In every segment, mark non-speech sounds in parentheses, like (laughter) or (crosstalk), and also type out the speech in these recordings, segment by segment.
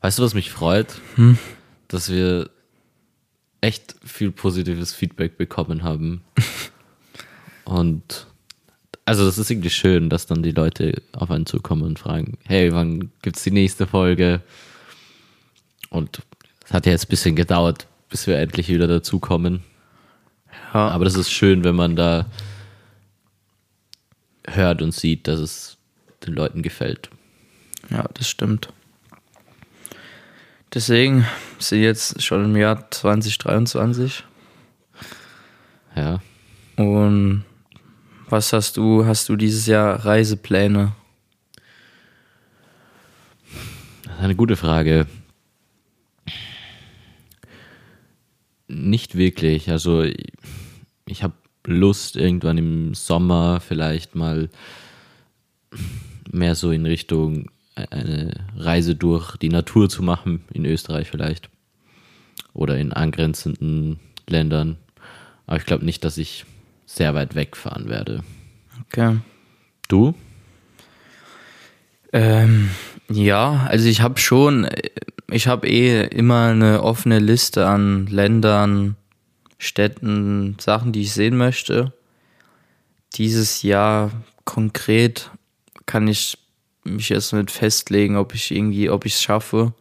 Weißt du, was mich freut? Hm? Dass wir echt viel positives Feedback bekommen haben. (laughs) und also das ist irgendwie schön, dass dann die Leute auf einen zukommen und fragen, hey, wann gibt's die nächste Folge? Und es hat ja jetzt ein bisschen gedauert, bis wir endlich wieder dazukommen. Ja. Aber das ist schön, wenn man da hört und sieht, dass es den Leuten gefällt. Ja, das stimmt. Deswegen sind wir jetzt schon im Jahr 2023. Ja. Und was hast du? Hast du dieses Jahr Reisepläne? Das ist eine gute Frage. Nicht wirklich. Also ich, ich habe Lust, irgendwann im Sommer vielleicht mal mehr so in Richtung eine Reise durch die Natur zu machen, in Österreich vielleicht. Oder in angrenzenden Ländern. Aber ich glaube nicht, dass ich sehr weit wegfahren werde. Okay. Du? Ähm, ja, also ich habe schon, ich habe eh immer eine offene Liste an Ländern, Städten, Sachen, die ich sehen möchte. Dieses Jahr konkret kann ich mich jetzt nicht festlegen, ob ich irgendwie, ob ich es schaffe.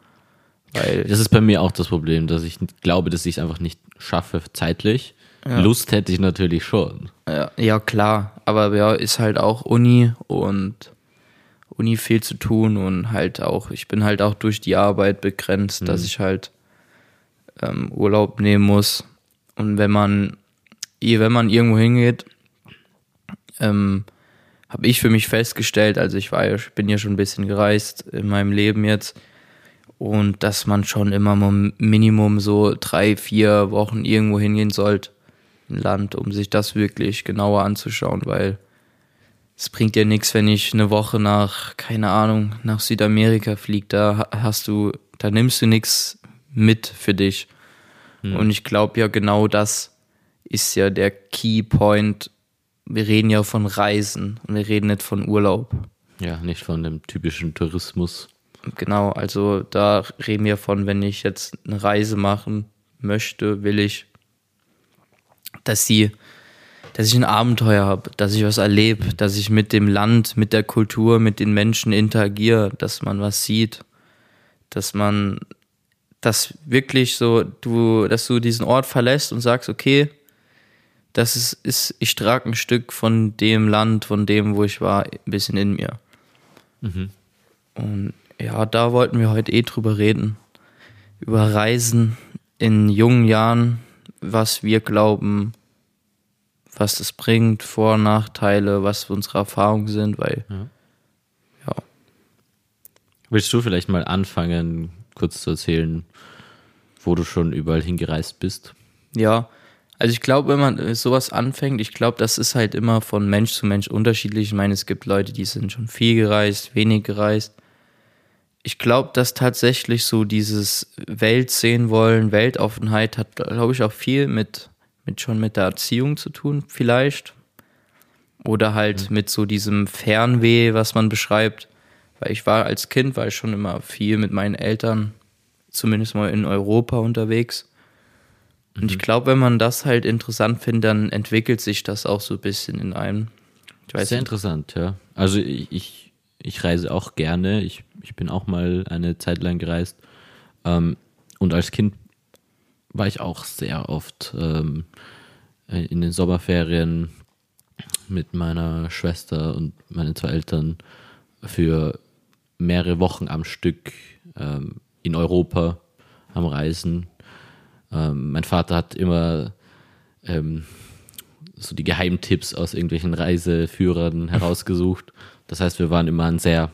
Weil Das ist bei mir auch das Problem, dass ich glaube, dass ich es einfach nicht schaffe zeitlich. Lust hätte ich natürlich schon. Ja, ja, klar. Aber ja, ist halt auch Uni und Uni viel zu tun und halt auch, ich bin halt auch durch die Arbeit begrenzt, dass ich halt ähm, Urlaub nehmen muss. Und wenn man, wenn man irgendwo hingeht, ähm, habe ich für mich festgestellt, also ich war ja, ich bin ja schon ein bisschen gereist in meinem Leben jetzt, und dass man schon immer mal Minimum so drei, vier Wochen irgendwo hingehen sollte, ein Land, um sich das wirklich genauer anzuschauen, weil es bringt ja nichts, wenn ich eine Woche nach, keine Ahnung, nach Südamerika fliege, da ha- hast du, da nimmst du nichts mit für dich. Und ich glaube ja, genau das ist ja der Key Point. Wir reden ja von Reisen und wir reden nicht von Urlaub. Ja, nicht von dem typischen Tourismus. Genau, also da reden wir von, wenn ich jetzt eine Reise machen möchte, will ich, dass sie, dass ich ein Abenteuer habe, dass ich was erlebe, dass ich mit dem Land, mit der Kultur, mit den Menschen interagiere, dass man was sieht, dass man, dass wirklich so, du, dass du diesen Ort verlässt und sagst, okay, das ist, ist ich trage ein Stück von dem Land, von dem, wo ich war, ein bisschen in mir. Und ja, da wollten wir heute eh drüber reden. Über Reisen in jungen Jahren, was wir glauben, was das bringt, Vor- und Nachteile, was unsere Erfahrungen sind, weil ja, Willst du vielleicht mal anfangen, kurz zu erzählen, wo du schon überall hingereist bist? Ja, also ich glaube, wenn man äh, sowas anfängt, ich glaube, das ist halt immer von Mensch zu Mensch unterschiedlich. Ich meine, es gibt Leute, die sind schon viel gereist, wenig gereist. Ich glaube, dass tatsächlich so dieses Welt sehen wollen, Weltoffenheit hat, glaube ich, auch viel mit, mit schon mit der Erziehung zu tun, vielleicht. Oder halt mit so diesem Fernweh, was man beschreibt. Weil ich war als Kind, war ich schon immer viel mit meinen Eltern, zumindest mal in Europa unterwegs. Und ich glaube, wenn man das halt interessant findet, dann entwickelt sich das auch so ein bisschen in einem. Ich weiß Sehr nicht. interessant, ja. Also ich, ich, ich reise auch gerne. Ich, ich bin auch mal eine Zeit lang gereist. Ähm, und als Kind war ich auch sehr oft ähm, in den Sommerferien mit meiner Schwester und meinen zwei Eltern für mehrere Wochen am Stück ähm, in Europa am Reisen. Ähm, mein Vater hat immer ähm, so die Geheimtipps aus irgendwelchen Reiseführern (laughs) herausgesucht. Das heißt, wir waren immer an sehr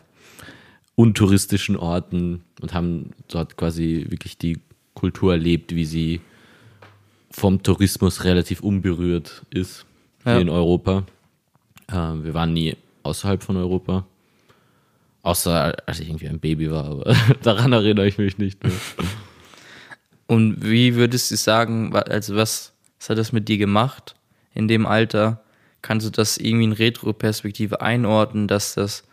untouristischen Orten und haben dort quasi wirklich die Kultur erlebt, wie sie vom Tourismus relativ unberührt ist hier Ja. in Europa. Ähm, wir waren nie außerhalb von Europa. Außer als ich irgendwie ein Baby war, aber (laughs) daran erinnere ich mich nicht mehr. (laughs) Und wie würdest du sagen, also was, was hat das mit dir gemacht in dem Alter? Kannst du das irgendwie in Retro-Perspektive einordnen, dass das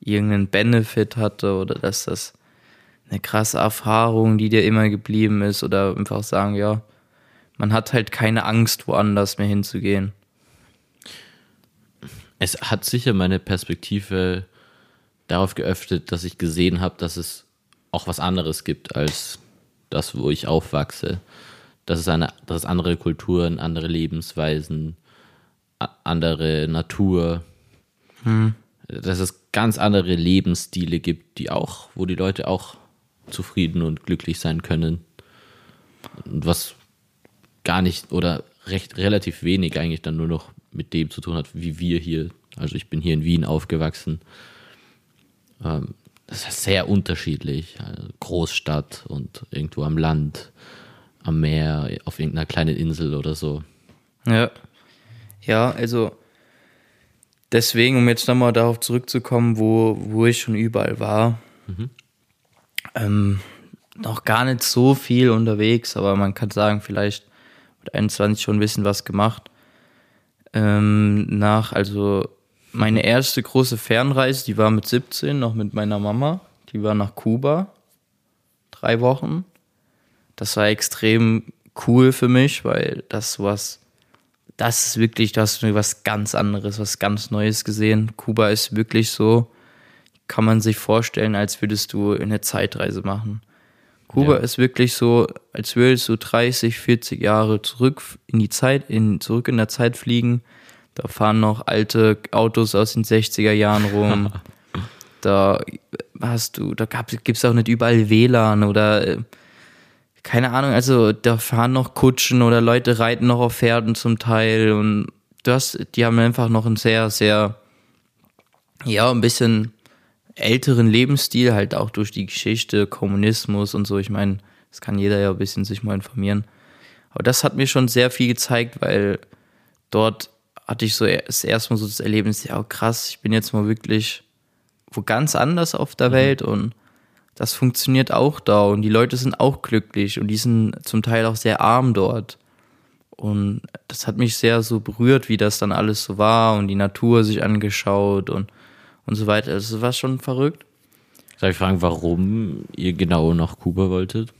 irgendeinen Benefit hatte oder dass das eine krasse Erfahrung, die dir immer geblieben ist oder einfach sagen, ja, man hat halt keine Angst, woanders mehr hinzugehen. Es hat sicher meine Perspektive darauf geöffnet, dass ich gesehen habe, dass es auch was anderes gibt als das, wo ich aufwachse. Dass es, eine, dass es andere Kulturen, andere Lebensweisen, andere Natur, hm. dass es ganz andere Lebensstile gibt, die auch, wo die Leute auch zufrieden und glücklich sein können. Und was gar nicht oder recht relativ wenig eigentlich dann nur noch mit dem zu tun hat, wie wir hier. Also ich bin hier in Wien aufgewachsen. Ähm, das ist sehr unterschiedlich. Also Großstadt und irgendwo am Land, am Meer, auf irgendeiner kleinen Insel oder so. Ja. Ja, also deswegen, um jetzt nochmal darauf zurückzukommen, wo, wo ich schon überall war, mhm. ähm, noch gar nicht so viel unterwegs, aber man kann sagen, vielleicht mit 21 schon ein bisschen was gemacht. Ähm, nach, also meine erste große Fernreise, die war mit 17, noch mit meiner Mama. Die war nach Kuba. Drei Wochen. Das war extrem cool für mich, weil das was, das ist wirklich, da hast du was ganz anderes, was ganz Neues gesehen. Kuba ist wirklich so, kann man sich vorstellen, als würdest du eine Zeitreise machen. Kuba ja. ist wirklich so, als würdest du 30, 40 Jahre zurück in die Zeit, in, zurück in der Zeit fliegen. Da fahren noch alte Autos aus den 60er Jahren rum. (laughs) da hast du, da gibt es auch nicht überall WLAN oder äh, keine Ahnung, also da fahren noch Kutschen oder Leute reiten noch auf Pferden zum Teil und du hast, die haben einfach noch ein sehr, sehr, ja, ein bisschen älteren Lebensstil, halt auch durch die Geschichte, Kommunismus und so. Ich meine, das kann jeder ja ein bisschen sich mal informieren. Aber das hat mir schon sehr viel gezeigt, weil dort hatte ich so das erste Mal so das Erlebnis, ja krass, ich bin jetzt mal wirklich wo ganz anders auf der mhm. Welt und das funktioniert auch da und die Leute sind auch glücklich und die sind zum Teil auch sehr arm dort. Und das hat mich sehr so berührt, wie das dann alles so war und die Natur sich angeschaut und und so weiter. Also das war schon verrückt. Soll ich fragen, warum ihr genau nach Kuba wolltet?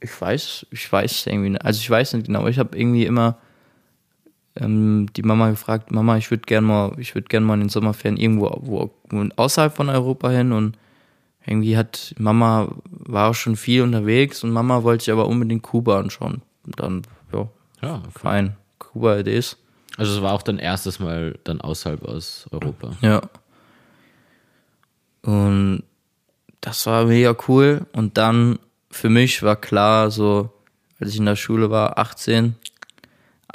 Ich weiß, ich weiß irgendwie, also ich weiß nicht genau. Ich habe irgendwie immer ähm, die Mama gefragt, Mama, ich würde gerne mal, ich würde gerne mal in den Sommerferien irgendwo wo, wo außerhalb von Europa hin und irgendwie hat Mama war auch schon viel unterwegs und Mama wollte sich aber unbedingt Kuba anschauen. Und dann, ja, ja okay. fein. Kuba it is. Also es war auch dein erstes Mal dann außerhalb aus Europa. Ja. Und das war mega cool. Und dann für mich war klar, so, als ich in der Schule war, 18,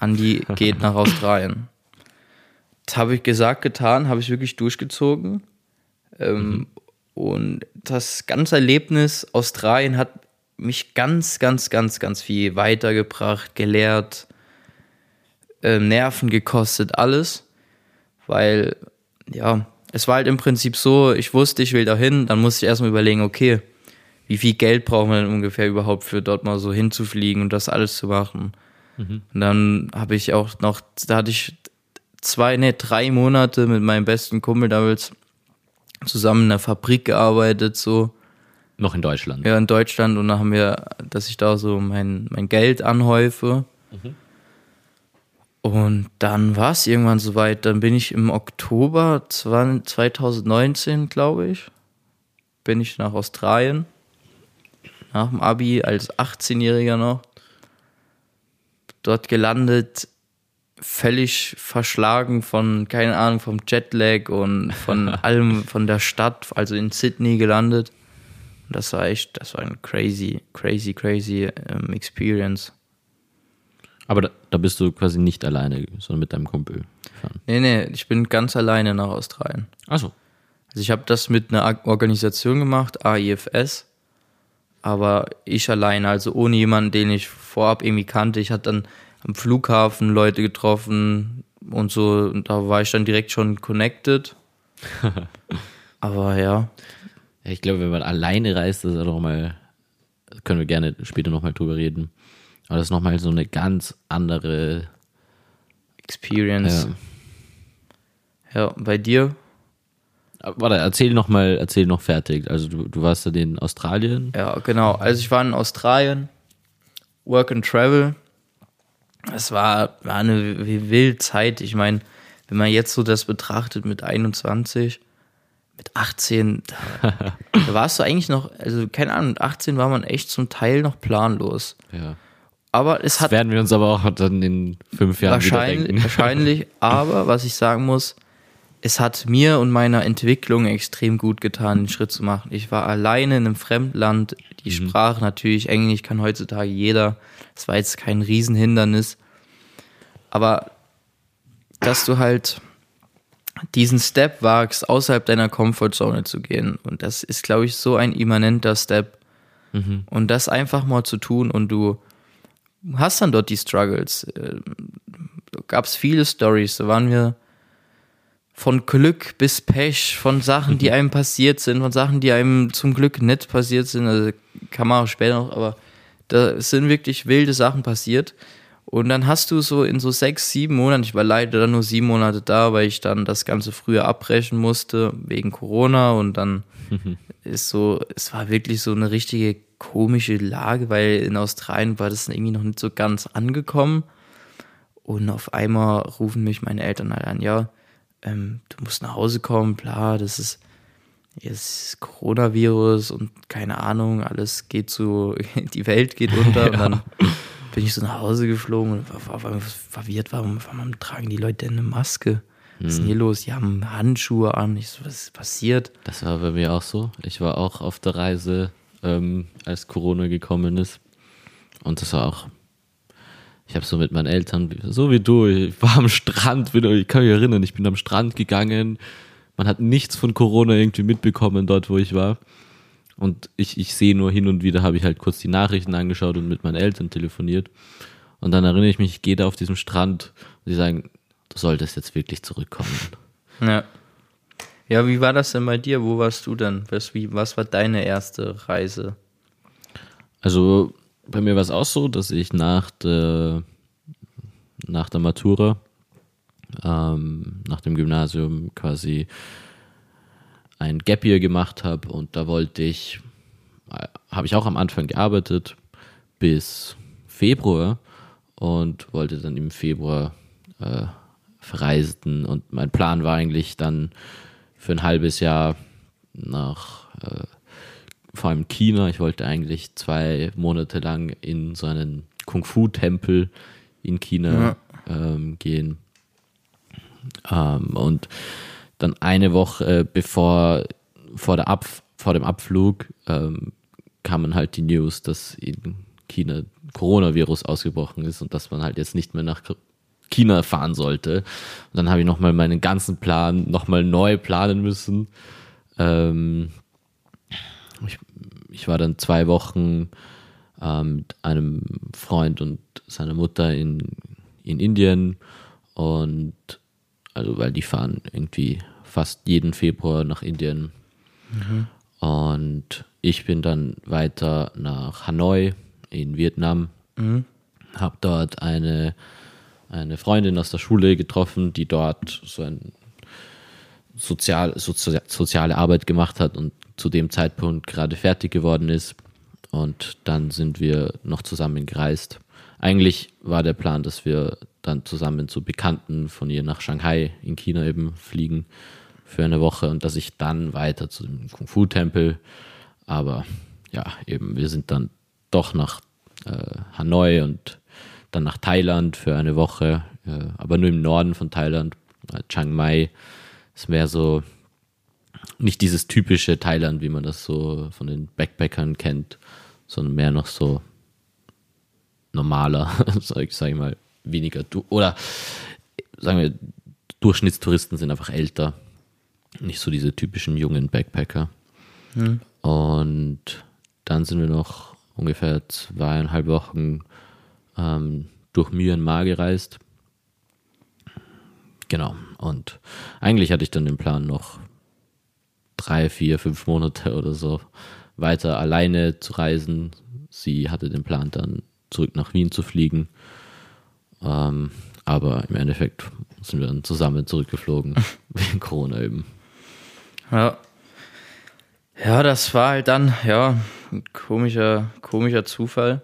Andi geht nach Australien. Das habe ich gesagt, getan, habe ich wirklich durchgezogen. Ähm, mhm. Und das ganze Erlebnis Australien hat mich ganz, ganz, ganz, ganz viel weitergebracht, gelehrt, äh, Nerven gekostet, alles. Weil, ja, es war halt im Prinzip so, ich wusste, ich will dahin, dann musste ich erstmal überlegen, okay, wie viel Geld braucht man denn ungefähr überhaupt für dort mal so hinzufliegen und das alles zu machen. Mhm. Und dann habe ich auch noch, da hatte ich zwei, ne, drei Monate mit meinem besten Kumpel damals zusammen in der Fabrik gearbeitet, so. Noch in Deutschland? Ja, in Deutschland und dann haben wir, dass ich da so mein, mein Geld anhäufe. Mhm. Und dann war es irgendwann soweit. Dann bin ich im Oktober 2019, glaube ich, bin ich nach Australien. Nach dem Abi als 18-Jähriger noch. Dort gelandet, völlig verschlagen von, keine Ahnung, vom Jetlag und von (laughs) allem, von der Stadt, also in Sydney gelandet. Und das war echt, das war ein crazy, crazy, crazy ähm, Experience. Aber da, da, bist du quasi nicht alleine, sondern mit deinem Kumpel gefahren. Nee, nee, ich bin ganz alleine nach Australien. Achso. Also ich habe das mit einer Organisation gemacht, AIFS, aber ich alleine, also ohne jemanden, den ich vorab irgendwie kannte. Ich hatte dann am Flughafen Leute getroffen und so, und da war ich dann direkt schon connected. (laughs) aber ja. Ich glaube, wenn man alleine reist, das ist auch mal, können wir gerne später nochmal drüber reden aber das ist nochmal so eine ganz andere Experience. Ja, ja bei dir? Warte, erzähl noch mal, erzähl noch fertig. Also du, du warst dann in Australien. Ja, genau. Also ich war in Australien, Work and Travel. Es war, war eine wilde Zeit. Ich meine, wenn man jetzt so das betrachtet mit 21, mit 18, da, (laughs) da warst du eigentlich noch, also keine Ahnung, mit 18 war man echt zum Teil noch planlos. Ja. Aber es Das hat werden wir uns aber auch dann in fünf Jahren wahrscheinlich, wahrscheinlich, (laughs) aber was ich sagen muss, es hat mir und meiner Entwicklung extrem gut getan, den Schritt zu machen. Ich war alleine in einem Fremdland, die Sprache natürlich, Englisch kann heutzutage jeder. Das war jetzt kein Riesenhindernis. Aber dass du halt diesen Step wagst, außerhalb deiner Comfortzone zu gehen. Und das ist, glaube ich, so ein immanenter Step. Und das einfach mal zu tun und du hast dann dort die Struggles. Ähm, Gab es viele Stories, da waren wir von Glück bis Pech, von Sachen, die einem passiert sind, von Sachen, die einem zum Glück nicht passiert sind. Also kann man auch später noch, aber da sind wirklich wilde Sachen passiert. Und dann hast du so in so sechs, sieben Monaten, ich war leider dann nur sieben Monate da, weil ich dann das Ganze früher abbrechen musste wegen Corona und dann (laughs) ist so, es war wirklich so eine richtige komische Lage, weil in Australien war das irgendwie noch nicht so ganz angekommen. Und auf einmal rufen mich meine Eltern halt an, ja, ähm, du musst nach Hause kommen, bla, das ist jetzt Coronavirus und keine Ahnung, alles geht so, (laughs) die Welt geht unter und (laughs) dann bin ich so nach Hause geflogen und war, war, war verwirrt, warum, warum tragen die Leute denn eine Maske? Was ist denn hier los? Die haben Handschuhe an. Ich so, was ist passiert? Das war bei mir auch so. Ich war auch auf der Reise, ähm, als Corona gekommen ist. Und das war auch. Ich habe so mit meinen Eltern, so wie du, ich war am Strand, bin, ich kann mich erinnern, ich bin am Strand gegangen. Man hat nichts von Corona irgendwie mitbekommen dort, wo ich war. Und ich, ich sehe nur hin und wieder, habe ich halt kurz die Nachrichten angeschaut und mit meinen Eltern telefoniert. Und dann erinnere ich mich, ich gehe da auf diesem Strand und sie sagen, du solltest jetzt wirklich zurückkommen. Ja. Ja, wie war das denn bei dir? Wo warst du denn? Was, wie, was war deine erste Reise? Also bei mir war es auch so, dass ich nach der, nach der Matura, ähm, nach dem Gymnasium quasi ein Gap Year gemacht habe und da wollte ich, äh, habe ich auch am Anfang gearbeitet bis Februar und wollte dann im Februar äh, verreisen und mein Plan war eigentlich dann für ein halbes Jahr nach äh, vor allem China. Ich wollte eigentlich zwei Monate lang in so einen Kung-Fu-Tempel in China ähm, gehen. Ähm, und dann eine Woche äh, bevor vor, der Ab vor dem Abflug ähm, kamen halt die News, dass in China Coronavirus ausgebrochen ist und dass man halt jetzt nicht mehr nach China fahren sollte. Und dann habe ich nochmal meinen ganzen Plan nochmal neu planen müssen. Ähm, ich, ich war dann zwei Wochen ähm, mit einem Freund und seiner Mutter in, in Indien und also weil die fahren irgendwie fast jeden Februar nach Indien. Und ich bin dann weiter nach Hanoi in Vietnam, habe dort eine, eine Freundin aus der Schule getroffen, die dort so ein sozial, sozi soziale Arbeit gemacht hat und zu dem Zeitpunkt gerade fertig geworden ist. Und dann sind wir noch zusammen gereist. Eigentlich war der Plan, dass wir dann zusammen zu Bekannten von ihr nach Shanghai in China eben fliegen für eine Woche und dass ich dann weiter zu dem Kung-Fu-Tempel. Aber ja, eben, wir sind dann doch nach äh, Hanoi und dann nach Thailand für eine Woche, äh, aber nur im Norden von Thailand, äh, Chiang Mai. ist mehr so nicht dieses typische Thailand, wie man das so von den Backpackern kennt, sondern mehr noch so normaler, (laughs) sag ich, sag ich mal, weniger du oder sagen wir, Durchschnittstouristen sind einfach älter, nicht so diese typischen jungen Backpacker. Und dann sind wir noch ungefähr zweieinhalb Wochen ähm, durch Myanmar gereist. Genau. Und eigentlich hatte ich dann den Plan noch drei, vier, fünf Monate oder so weiter alleine zu reisen. Sie hatte den Plan dann zurück nach Wien zu fliegen. Ähm, aber im Endeffekt sind wir dann zusammen zurückgeflogen (laughs) wegen Corona eben. Ja. Ja, das war halt dann, ja, ein komischer, komischer Zufall.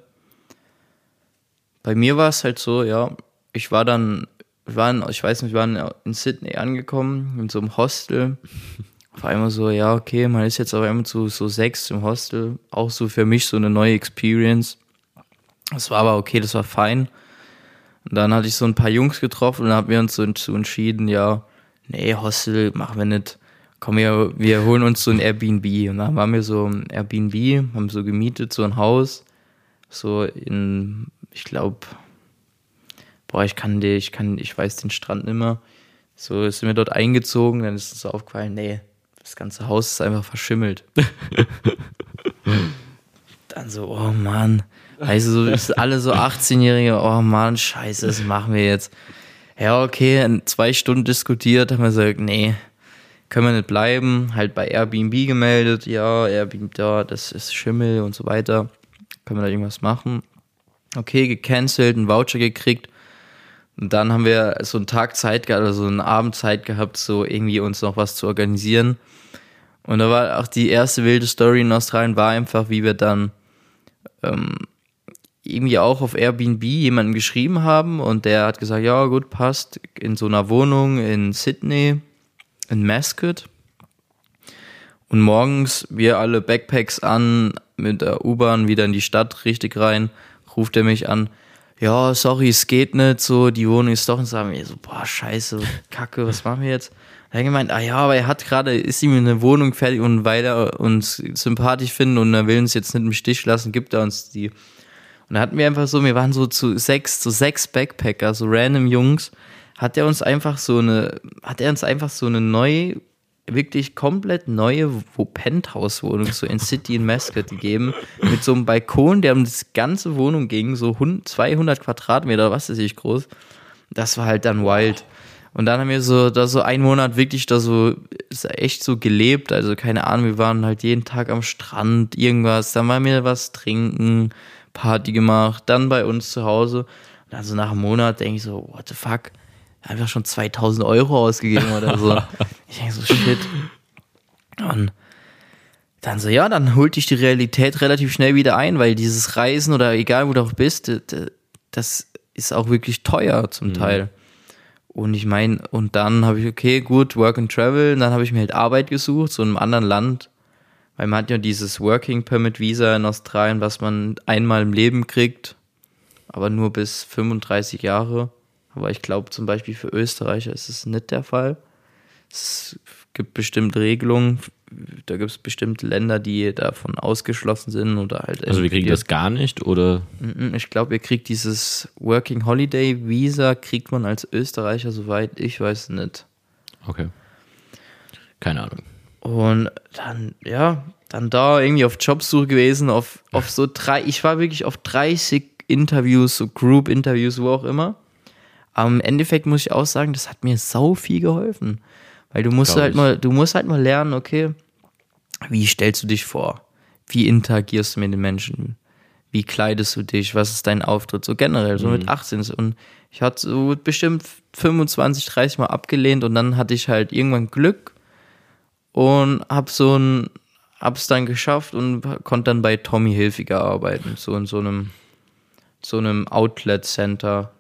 Bei mir war es halt so, ja, ich war dann, wir waren, ich weiß nicht, wir waren in Sydney angekommen, in so einem Hostel. (laughs) Auf einmal so, ja, okay, man ist jetzt auf einmal zu so sechs im Hostel. Auch so für mich so eine neue Experience. Das war aber okay, das war fein. Und dann hatte ich so ein paar Jungs getroffen und haben wir uns so entschieden, ja, nee, Hostel machen wir nicht. Komm, wir, wir holen uns so ein Airbnb. Und dann waren wir so ein Airbnb, haben so gemietet, so ein Haus. So in, ich glaube, boah, ich kann dir, ich kann, ich weiß den Strand nicht mehr. So sind wir dort eingezogen, dann ist uns so aufgefallen, nee, das ganze Haus ist einfach verschimmelt. (laughs) dann so, oh Mann. Weißt du, so alle so 18-Jährige, oh Mann, scheiße, das machen wir jetzt. Ja, okay, in zwei Stunden diskutiert, haben wir gesagt, nee, können wir nicht bleiben. Halt bei Airbnb gemeldet, ja, Airbnb, da, das ist Schimmel und so weiter. Können wir da irgendwas machen? Okay, gecancelt, einen Voucher gekriegt. Und dann haben wir so einen Tag Zeit gehabt, also einen Abend Zeit gehabt, so irgendwie uns noch was zu organisieren. Und da war auch die erste wilde Story in Australien, war einfach, wie wir dann ähm, irgendwie auch auf Airbnb jemanden geschrieben haben und der hat gesagt, ja gut, passt, in so einer Wohnung in Sydney, in Mascot. Und morgens wir alle Backpacks an, mit der U-Bahn wieder in die Stadt, richtig rein, ruft er mich an, ja, sorry, es geht nicht, so, die Wohnung ist doch, und sagen wir so, boah, scheiße, kacke, was machen wir jetzt? Er hat gemeint, ah ja, aber er hat gerade, ist ihm eine Wohnung fertig und weil er uns sympathisch findet und er will uns jetzt nicht im Stich lassen, gibt er uns die. Und da hatten wir einfach so, wir waren so zu sechs, zu sechs Backpacker, so random Jungs, hat er uns einfach so eine, hat er uns einfach so eine neue, wirklich komplett neue Penthouse-Wohnung, so in City in Mascot gegeben, mit so einem Balkon, der um das ganze Wohnung ging, so 200 Quadratmeter, was ist ich groß. Das war halt dann wild. Und dann haben wir so, da so einen Monat wirklich da so, echt so gelebt, also keine Ahnung, wir waren halt jeden Tag am Strand, irgendwas, dann waren wir was trinken, Party gemacht, dann bei uns zu Hause. Und dann so nach einem Monat denke ich so, what the fuck, einfach schon 2000 Euro ausgegeben oder so. (laughs) ich denke so, shit. Und dann so, ja, dann holt dich die Realität relativ schnell wieder ein, weil dieses Reisen oder egal wo du auch bist, das ist auch wirklich teuer zum mhm. Teil. Und ich meine, und dann habe ich, okay, gut, Work and Travel, und dann habe ich mir halt Arbeit gesucht, so in einem anderen Land, weil man hat ja dieses Working Permit Visa in Australien, was man einmal im Leben kriegt, aber nur bis 35 Jahre. Aber ich glaube zum Beispiel für Österreicher ist es nicht der Fall. Es gibt bestimmte Regelungen. Da gibt es bestimmte Länder, die davon ausgeschlossen sind oder halt. Also wir kriegen das gar nicht oder? Ich glaube, ihr kriegt dieses Working Holiday Visa kriegt man als Österreicher, soweit ich weiß, nicht. Okay. Keine Ahnung. Und dann, ja, dann da irgendwie auf Jobsuche gewesen, auf, auf so drei, ich war wirklich auf 30 Interviews, so Group-Interviews, wo auch immer. Aber im Endeffekt muss ich auch sagen, das hat mir sau viel geholfen. Weil du musst Glaub halt ich. mal, du musst halt mal lernen, okay, wie stellst du dich vor? Wie interagierst du mit den Menschen? Wie kleidest du dich? Was ist dein Auftritt? So generell, so mhm. mit 18. Und ich hatte so bestimmt 25, 30 Mal abgelehnt und dann hatte ich halt irgendwann Glück und hab so ein, hab's dann geschafft und konnte dann bei Tommy Hilfiger arbeiten, so in so einem, so einem Outlet Center.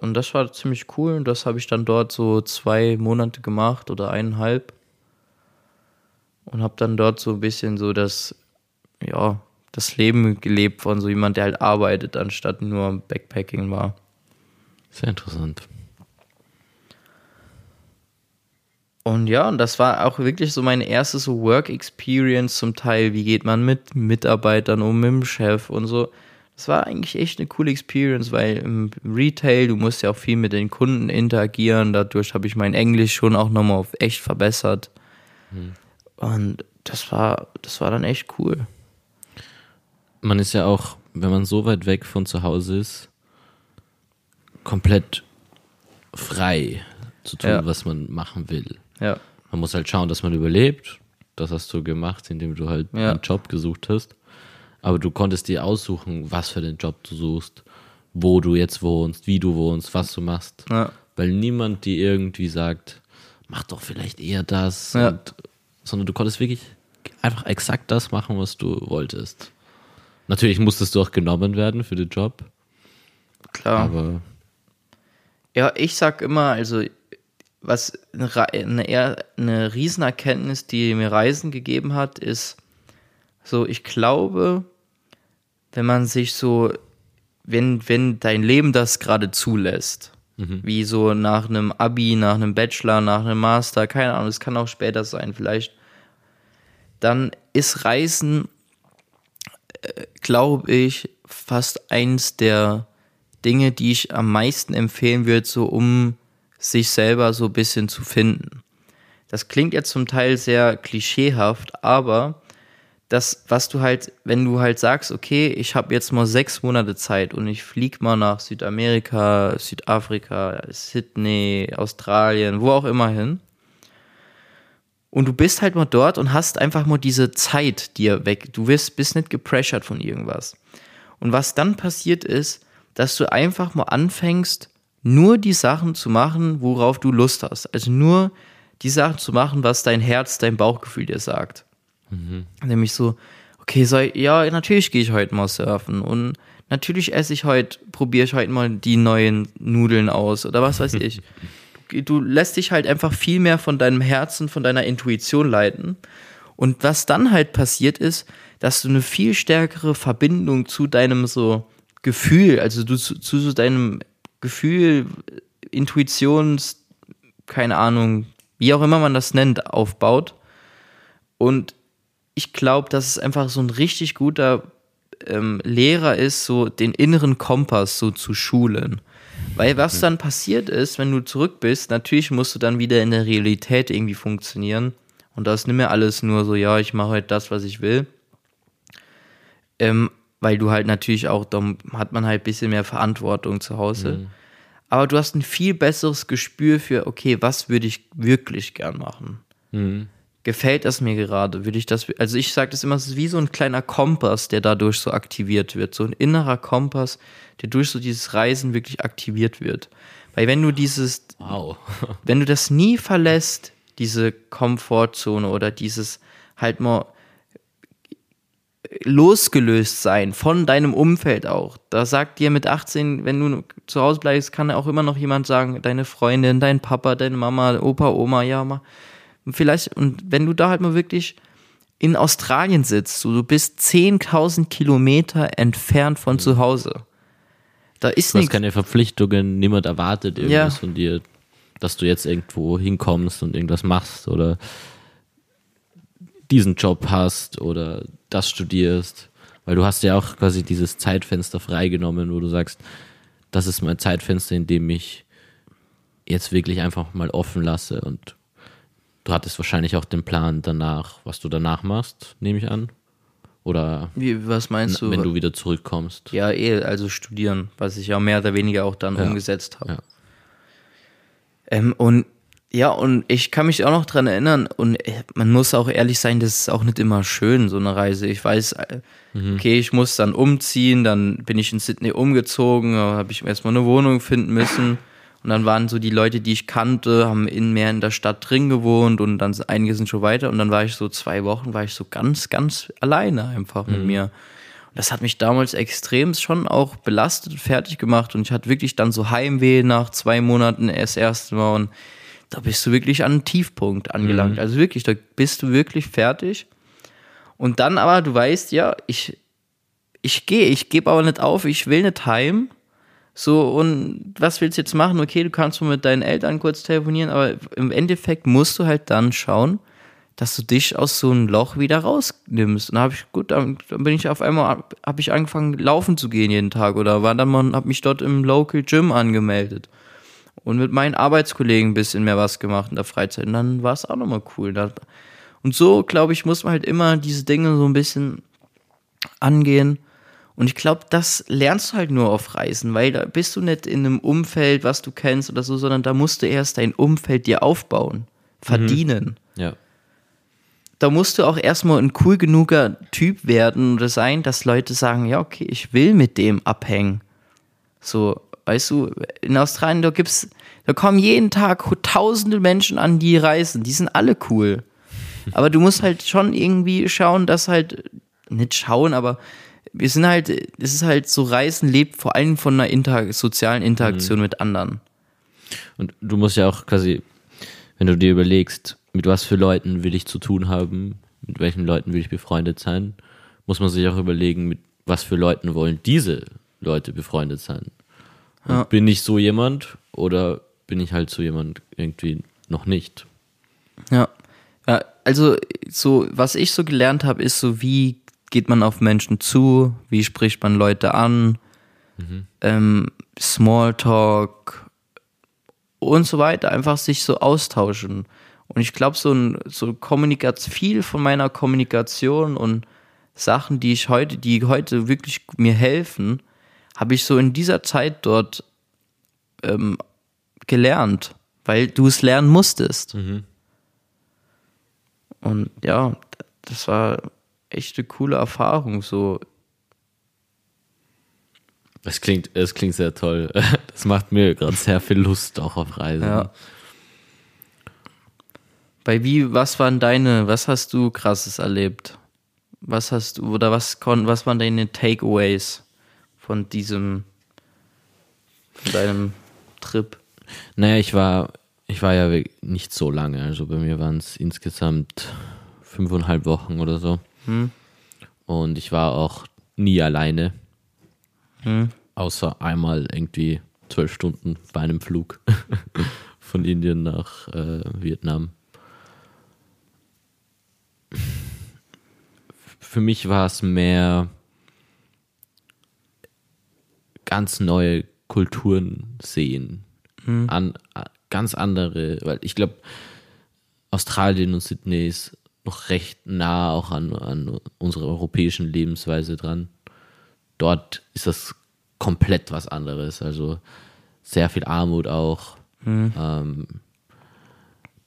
Und das war ziemlich cool und das habe ich dann dort so zwei Monate gemacht oder eineinhalb und habe dann dort so ein bisschen so das, ja, das Leben gelebt von so jemand, der halt arbeitet, anstatt nur Backpacking war. Sehr interessant. Und ja, und das war auch wirklich so meine erste so Work Experience zum Teil. Wie geht man mit Mitarbeitern um, mit dem Chef und so. Das war eigentlich echt eine coole Experience, weil im Retail, du musst ja auch viel mit den Kunden interagieren. Dadurch habe ich mein Englisch schon auch nochmal auf echt verbessert. Mhm. Und das war, das war dann echt cool. Man ist ja auch, wenn man so weit weg von zu Hause ist, komplett frei zu tun, ja. was man machen will. Ja. Man muss halt schauen, dass man überlebt. Das hast du gemacht, indem du halt ja. einen Job gesucht hast. Aber du konntest dir aussuchen, was für den Job du suchst, wo du jetzt wohnst, wie du wohnst, was du machst. Ja. Weil niemand dir irgendwie sagt, mach doch vielleicht eher das. Ja. sondern du konntest wirklich einfach exakt das machen, was du wolltest. Natürlich musstest du auch genommen werden für den Job. Klar. Aber Ja, ich sag immer, also was eine, eine Riesenerkenntnis, die mir Reisen gegeben hat, ist so, ich glaube, wenn man sich so, wenn, wenn dein Leben das gerade zulässt, wie so nach einem Abi, nach einem Bachelor, nach einem Master, keine Ahnung, es kann auch später sein, vielleicht, dann ist Reisen, äh, glaube ich, fast eins der Dinge, die ich am meisten empfehlen würde, so um sich selber so ein bisschen zu finden. Das klingt jetzt zum Teil sehr klischeehaft, aber das, was du halt, wenn du halt sagst, okay, ich habe jetzt mal sechs Monate Zeit und ich flieg mal nach Südamerika, Südafrika, Sydney, Australien, wo auch immer hin. Und du bist halt mal dort und hast einfach mal diese Zeit dir weg. Du wirst, bist nicht gepressured von irgendwas. Und was dann passiert ist, dass du einfach mal anfängst, nur die Sachen zu machen, worauf du Lust hast. Also nur die Sachen zu machen, was dein Herz, dein Bauchgefühl dir sagt. Nämlich so, okay, soll, ja, natürlich gehe ich heute mal surfen und natürlich esse ich heute, probiere ich heute mal die neuen Nudeln aus oder was weiß ich. (laughs) Du, du lässt dich halt einfach viel mehr von deinem Herzen, von deiner Intuition leiten. Und was dann halt passiert ist, dass du eine viel stärkere Verbindung zu deinem so Gefühl, also du zu, zu so deinem Gefühl, Intuitions, keine Ahnung, wie auch immer man das nennt, aufbaut. Und ich glaube, dass es einfach so ein richtig guter ähm, Lehrer ist, so den inneren Kompass so zu schulen. Weil was dann passiert ist, wenn du zurück bist, natürlich musst du dann wieder in der Realität irgendwie funktionieren. Und das ist nicht mehr alles nur so, ja, ich mache halt das, was ich will. Ähm, weil du halt natürlich auch, da hat man halt ein bisschen mehr Verantwortung zu Hause. Aber du hast ein viel besseres Gespür für, okay, was würde ich wirklich gern machen? Gefällt das mir gerade? Würde ich das, also ich sage das immer, es ist wie so ein kleiner Kompass, der dadurch so aktiviert wird. So ein innerer Kompass, der durch so dieses Reisen wirklich aktiviert wird. Weil wenn du dieses, wow. (laughs) wenn du das nie verlässt, diese Komfortzone oder dieses halt mal losgelöst sein von deinem Umfeld auch. Da sagt dir mit 18, wenn du zu Hause bleibst, kann auch immer noch jemand sagen, deine Freundin, dein Papa, deine Mama, Opa, Oma, ja, mal. Und vielleicht, und wenn du da halt mal wirklich in Australien sitzt, so, du bist 10.000 Kilometer entfernt von zu Hause. Da ist Du hast nichts. keine Verpflichtungen, niemand erwartet irgendwas Ja. von dir, dass du jetzt irgendwo hinkommst und irgendwas machst oder diesen Job hast oder das studierst. Weil du hast ja auch quasi dieses Zeitfenster freigenommen, wo du sagst, das ist mein Zeitfenster, in dem ich jetzt wirklich einfach mal offen lasse und du hattest wahrscheinlich auch den Plan danach, was du danach machst, nehme ich an. Oder Wie, was meinst du? wenn du wieder zurückkommst. Ja, eh, also studieren, was ich ja mehr oder weniger auch dann Ja. umgesetzt habe. Ja. Ähm, und ja, und ich kann mich auch noch dran erinnern, und äh, man muss auch ehrlich sein, das ist auch nicht immer schön, so eine Reise. Ich weiß, äh, okay, ich muss dann umziehen, dann bin ich in Sydney umgezogen, habe ich erstmal eine Wohnung finden müssen. Und dann waren so die Leute, die ich kannte, haben in mehr in der Stadt drin gewohnt und dann einige sind schon weiter. Und dann war ich so zwei Wochen, war ich so ganz, ganz alleine einfach mit mir. Und das hat mich damals extrem schon auch belastet und fertig gemacht. Und ich hatte wirklich dann so Heimweh nach zwei Monaten erst erste Mal. Und da bist du wirklich an einen Tiefpunkt angelangt. Also wirklich, da bist du wirklich fertig. Und dann aber, du weißt ja, ich, ich gehe, ich gebe aber nicht auf, ich will nicht heim. So, und was willst du jetzt machen? Okay, du kannst mal mit deinen Eltern kurz telefonieren, aber im Endeffekt musst du halt dann schauen, dass du dich aus so einem Loch wieder rausnimmst. Und habe ich, gut, dann, bin ich auf einmal, habe ich angefangen, laufen zu gehen jeden Tag oder war dann mal, habe mich dort im Local Gym angemeldet und mit meinen Arbeitskollegen ein bisschen mehr was gemacht in der Freizeit. Und dann war es auch nochmal cool. Und so, glaube ich, muss man halt immer diese Dinge so ein bisschen angehen. Und ich glaube, das lernst du halt nur auf Reisen, weil da bist du nicht in einem Umfeld, was du kennst oder so, sondern da musst du erst dein Umfeld dir aufbauen, verdienen. Ja. Da musst du auch erstmal ein cool genuger Typ werden oder sein, dass Leute sagen, ja, okay, ich will mit dem abhängen. So, weißt du, in Australien, da gibt's, da kommen jeden Tag tausende Menschen an, die reisen, die sind alle cool. Aber du musst halt schon irgendwie schauen, dass halt, nicht schauen, aber wir sind halt, es ist halt so, Reisen lebt vor allem von einer Inter sozialen Interaktion mhm. mit anderen. Und du musst ja auch quasi, wenn du dir überlegst, mit was für Leuten will ich zu tun haben, mit welchen Leuten will ich befreundet sein, muss man sich auch überlegen, mit was für Leuten wollen diese Leute befreundet sein. Ja. Bin ich so jemand oder bin ich halt so jemand irgendwie noch nicht? Ja. ja also so, was ich so gelernt habe, ist so, wie geht man auf Menschen zu, wie spricht man Leute an, mhm. ähm, Smalltalk und so weiter, einfach sich so austauschen. Und ich glaube, so ein so Kommunikation, viel von meiner Kommunikation und Sachen, die ich heute, die heute wirklich mir helfen, habe ich so in dieser Zeit dort ähm, gelernt, weil du es lernen musstest. Mhm. Und ja, das war echt eine coole Erfahrung. So. Es klingt, es klingt sehr toll. (laughs) Das macht mir gerade sehr viel Lust auch auf Reisen. Ja. Bei wie, was waren deine, was hast du krasses erlebt? Was hast du, oder was, was waren deine Takeaways von diesem, von deinem Trip? Naja, ich war, ich war ja nicht so lange. Also bei mir waren es insgesamt fünfeinhalb Wochen oder so. Hm. Und ich war auch nie alleine. Hm. Außer einmal irgendwie zwölf Stunden bei einem Flug (laughs) von Indien nach äh, Vietnam. Für mich war es mehr ganz neue Kulturen sehen. Hm. An, ganz andere, weil ich glaube, Australien und Sydney ist noch recht nah auch an, an unserer europäischen Lebensweise dran. Dort ist das komplett was anderes. Also sehr viel Armut auch. Mhm. Ähm,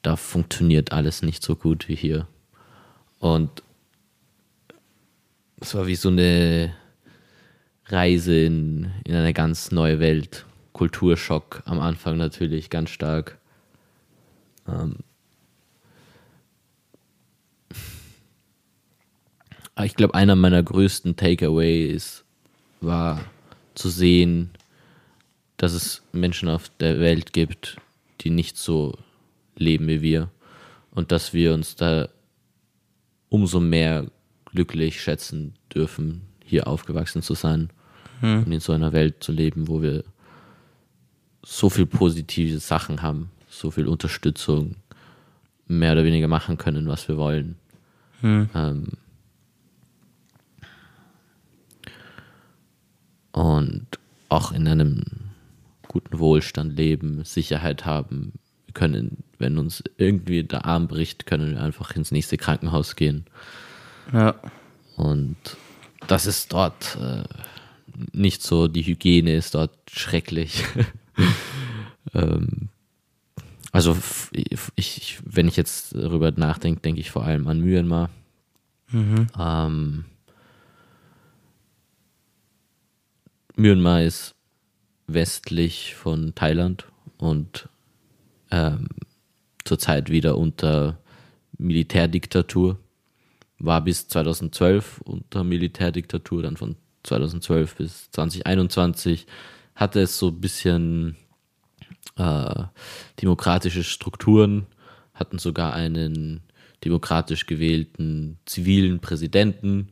da funktioniert alles nicht so gut wie hier. Und es war wie so eine Reise in, in eine ganz neue Welt. Kulturschock am Anfang natürlich ganz stark. Ähm, ich glaube, einer meiner größten Takeaways war zu sehen, dass es Menschen auf der Welt gibt, die nicht so leben wie wir und dass wir uns da umso mehr glücklich schätzen dürfen, hier aufgewachsen zu sein hm. und in so einer Welt zu leben, wo wir so viel positive Sachen haben, so viel Unterstützung, mehr oder weniger machen können, was wir wollen. Hm. Ähm, und auch in einem guten Wohlstand leben, Sicherheit haben. Wir können, wenn uns irgendwie der Arm bricht, können wir einfach ins nächste Krankenhaus gehen. Ja. Und das ist dort äh, nicht so, die Hygiene ist dort schrecklich. (laughs) ähm, also ich, wenn ich jetzt darüber nachdenke, denke ich vor allem an Myanmar. Mhm. Ähm, Myanmar ist westlich von Thailand und ähm, zurzeit wieder unter Militärdiktatur. War bis 2012 unter Militärdiktatur, dann von 2012 bis 2021 hatte es so ein bisschen äh, demokratische Strukturen, hatten sogar einen demokratisch gewählten zivilen Präsidenten,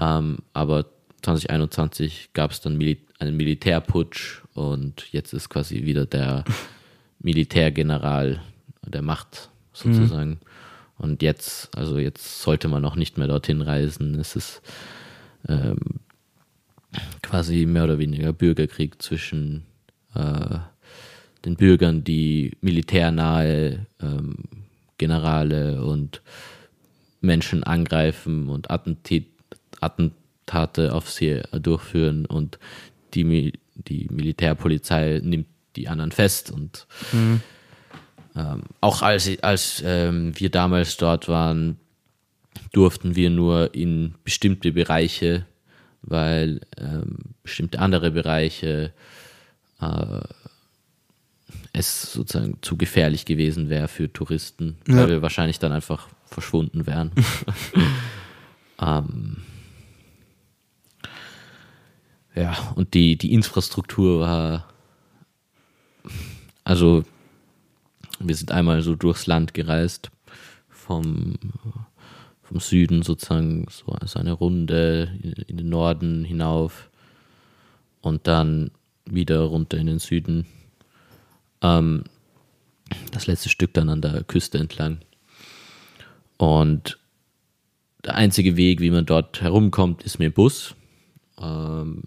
ähm, aber 2021 gab es dann Mil einen Militärputsch und jetzt ist quasi wieder der (laughs) Militärgeneral der Macht sozusagen. Mhm. Und jetzt, also jetzt sollte man auch nicht mehr dorthin reisen. Es ist ähm, quasi mehr oder weniger Bürgerkrieg zwischen äh, den Bürgern, die militärnahe ähm, Generale und Menschen angreifen und Attentat, Attentat Tate auf sie durchführen und die, die Militärpolizei nimmt die anderen fest und mhm. ähm, auch als, als ähm, wir damals dort waren, durften wir nur in bestimmte Bereiche, weil ähm, bestimmte andere Bereiche äh, es sozusagen zu gefährlich gewesen wäre für Touristen, ja. weil wir wahrscheinlich dann einfach verschwunden wären. (laughs) (laughs) ähm, ja, und die, die Infrastruktur war, also wir sind einmal so durchs Land gereist, vom, vom Süden sozusagen so, so eine Runde in, in den Norden hinauf und dann wieder runter in den Süden. Ähm, das letzte Stück dann an der Küste entlang. Und der einzige Weg, wie man dort herumkommt, ist mit dem Bus. Ähm,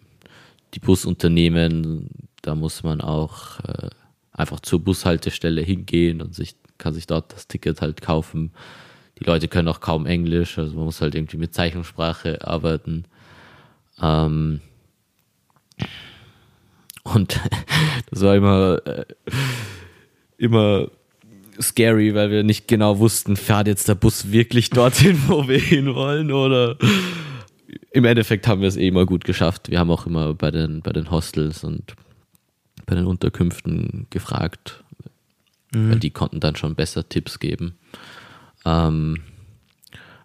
die Busunternehmen, da muss man auch äh, einfach zur Bushaltestelle hingehen und sich, kann sich dort das Ticket halt kaufen. Die Leute können auch kaum Englisch, also man muss halt irgendwie mit Zeichensprache arbeiten. Ähm, und (laughs) das war immer, äh, immer scary, weil wir nicht genau wussten, fährt jetzt der Bus wirklich dorthin, (laughs) wo wir hinwollen oder im Endeffekt haben wir es eh immer gut geschafft. Wir haben auch immer bei den, bei den Hostels und bei den Unterkünften gefragt, mhm. weil die konnten dann schon besser Tipps geben. Ähm,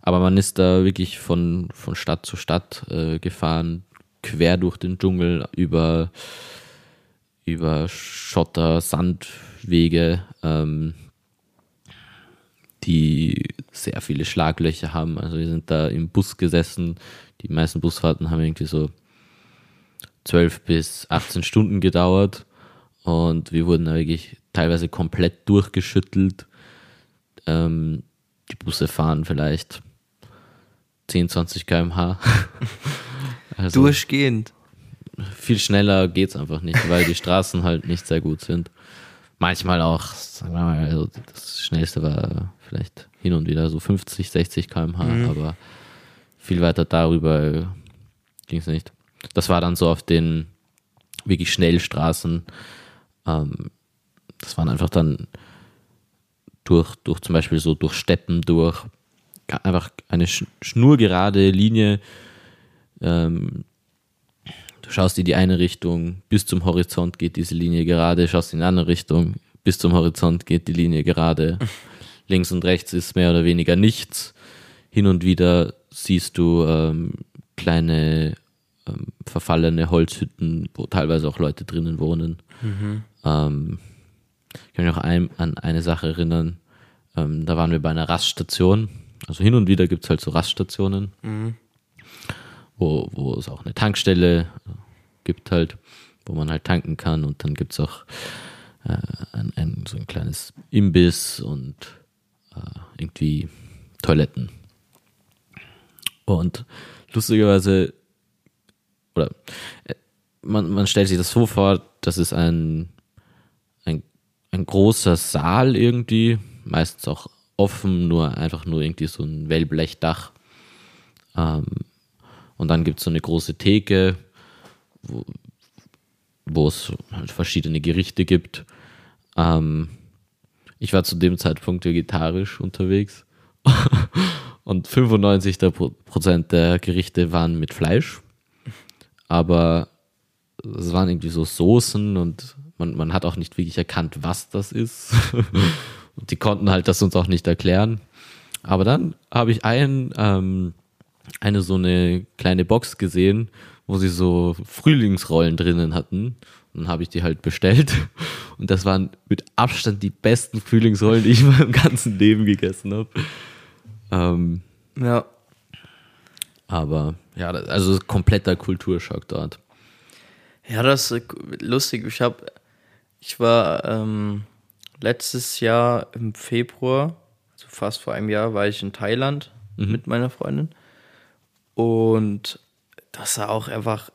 aber man ist da wirklich von, von Stadt zu Stadt äh, gefahren, quer durch den Dschungel, über, über Schotter, Sandwege. Ähm, die sehr viele Schlaglöcher haben. Also wir sind da im Bus gesessen. Die meisten Busfahrten haben irgendwie so 12 bis 18 Stunden gedauert und wir wurden da wirklich teilweise komplett durchgeschüttelt. Ähm, die Busse fahren vielleicht 10, 20 km/h. also Durchgehend. Viel schneller geht es einfach nicht, weil die Straßen halt nicht sehr gut sind. Manchmal auch, sagen wir mal, also das schnellste war vielleicht hin und wieder so 50, 60 km/h, mhm. aber viel weiter darüber ging es nicht. Das war dann so auf den wirklich Schnellstraßen. Ähm, das waren einfach dann durch, durch zum Beispiel so durch Steppen durch, einfach eine schnurgerade Linie. Ähm, schaust in die eine Richtung, bis zum Horizont geht diese Linie gerade, schaust in die andere Richtung, bis zum Horizont geht die Linie gerade. (laughs) links und rechts ist mehr oder weniger nichts. Hin und wieder siehst du ähm, kleine ähm, verfallene Holzhütten, wo teilweise auch Leute drinnen wohnen. Mhm. Ähm, ich kann mich auch ein, an eine Sache erinnern. Ähm, da waren wir bei einer Raststation. Also hin und wieder gibt es halt so Raststationen, mhm. wo, wo es auch eine Tankstelle gibt halt, wo man halt tanken kann und dann gibt es auch äh, ein, ein, so ein kleines Imbiss und äh, irgendwie Toiletten. Und lustigerweise, oder äh, man, man stellt sich das so vor, das ist ein, ein, ein großer Saal irgendwie, meistens auch offen, nur einfach nur irgendwie so ein Wellblechdach. Ähm, und dann gibt es so eine große Theke, wo, es halt verschiedene Gerichte gibt. Ähm, ich war zu dem Zeitpunkt vegetarisch unterwegs (laughs) und 95 der Prozent der Gerichte waren mit Fleisch, aber es waren irgendwie so Soßen und man, man hat auch nicht wirklich erkannt, was das ist. (laughs) und die konnten halt das uns auch nicht erklären. Aber dann habe ich ein, ähm, eine so eine kleine Box gesehen, wo sie so Frühlingsrollen drinnen hatten. Und dann habe ich die halt bestellt. (laughs) Und das waren mit Abstand die besten Frühlingsrollen, die ich in meinem ganzen Leben gegessen habe. Ähm, ja. Aber ja, also kompletter Kulturschock dort. Ja, das ist lustig. Ich habe, ich war ähm, letztes Jahr im Februar, also fast vor einem Jahr, war ich in Thailand mhm. mit meiner Freundin. Und das war auch einfach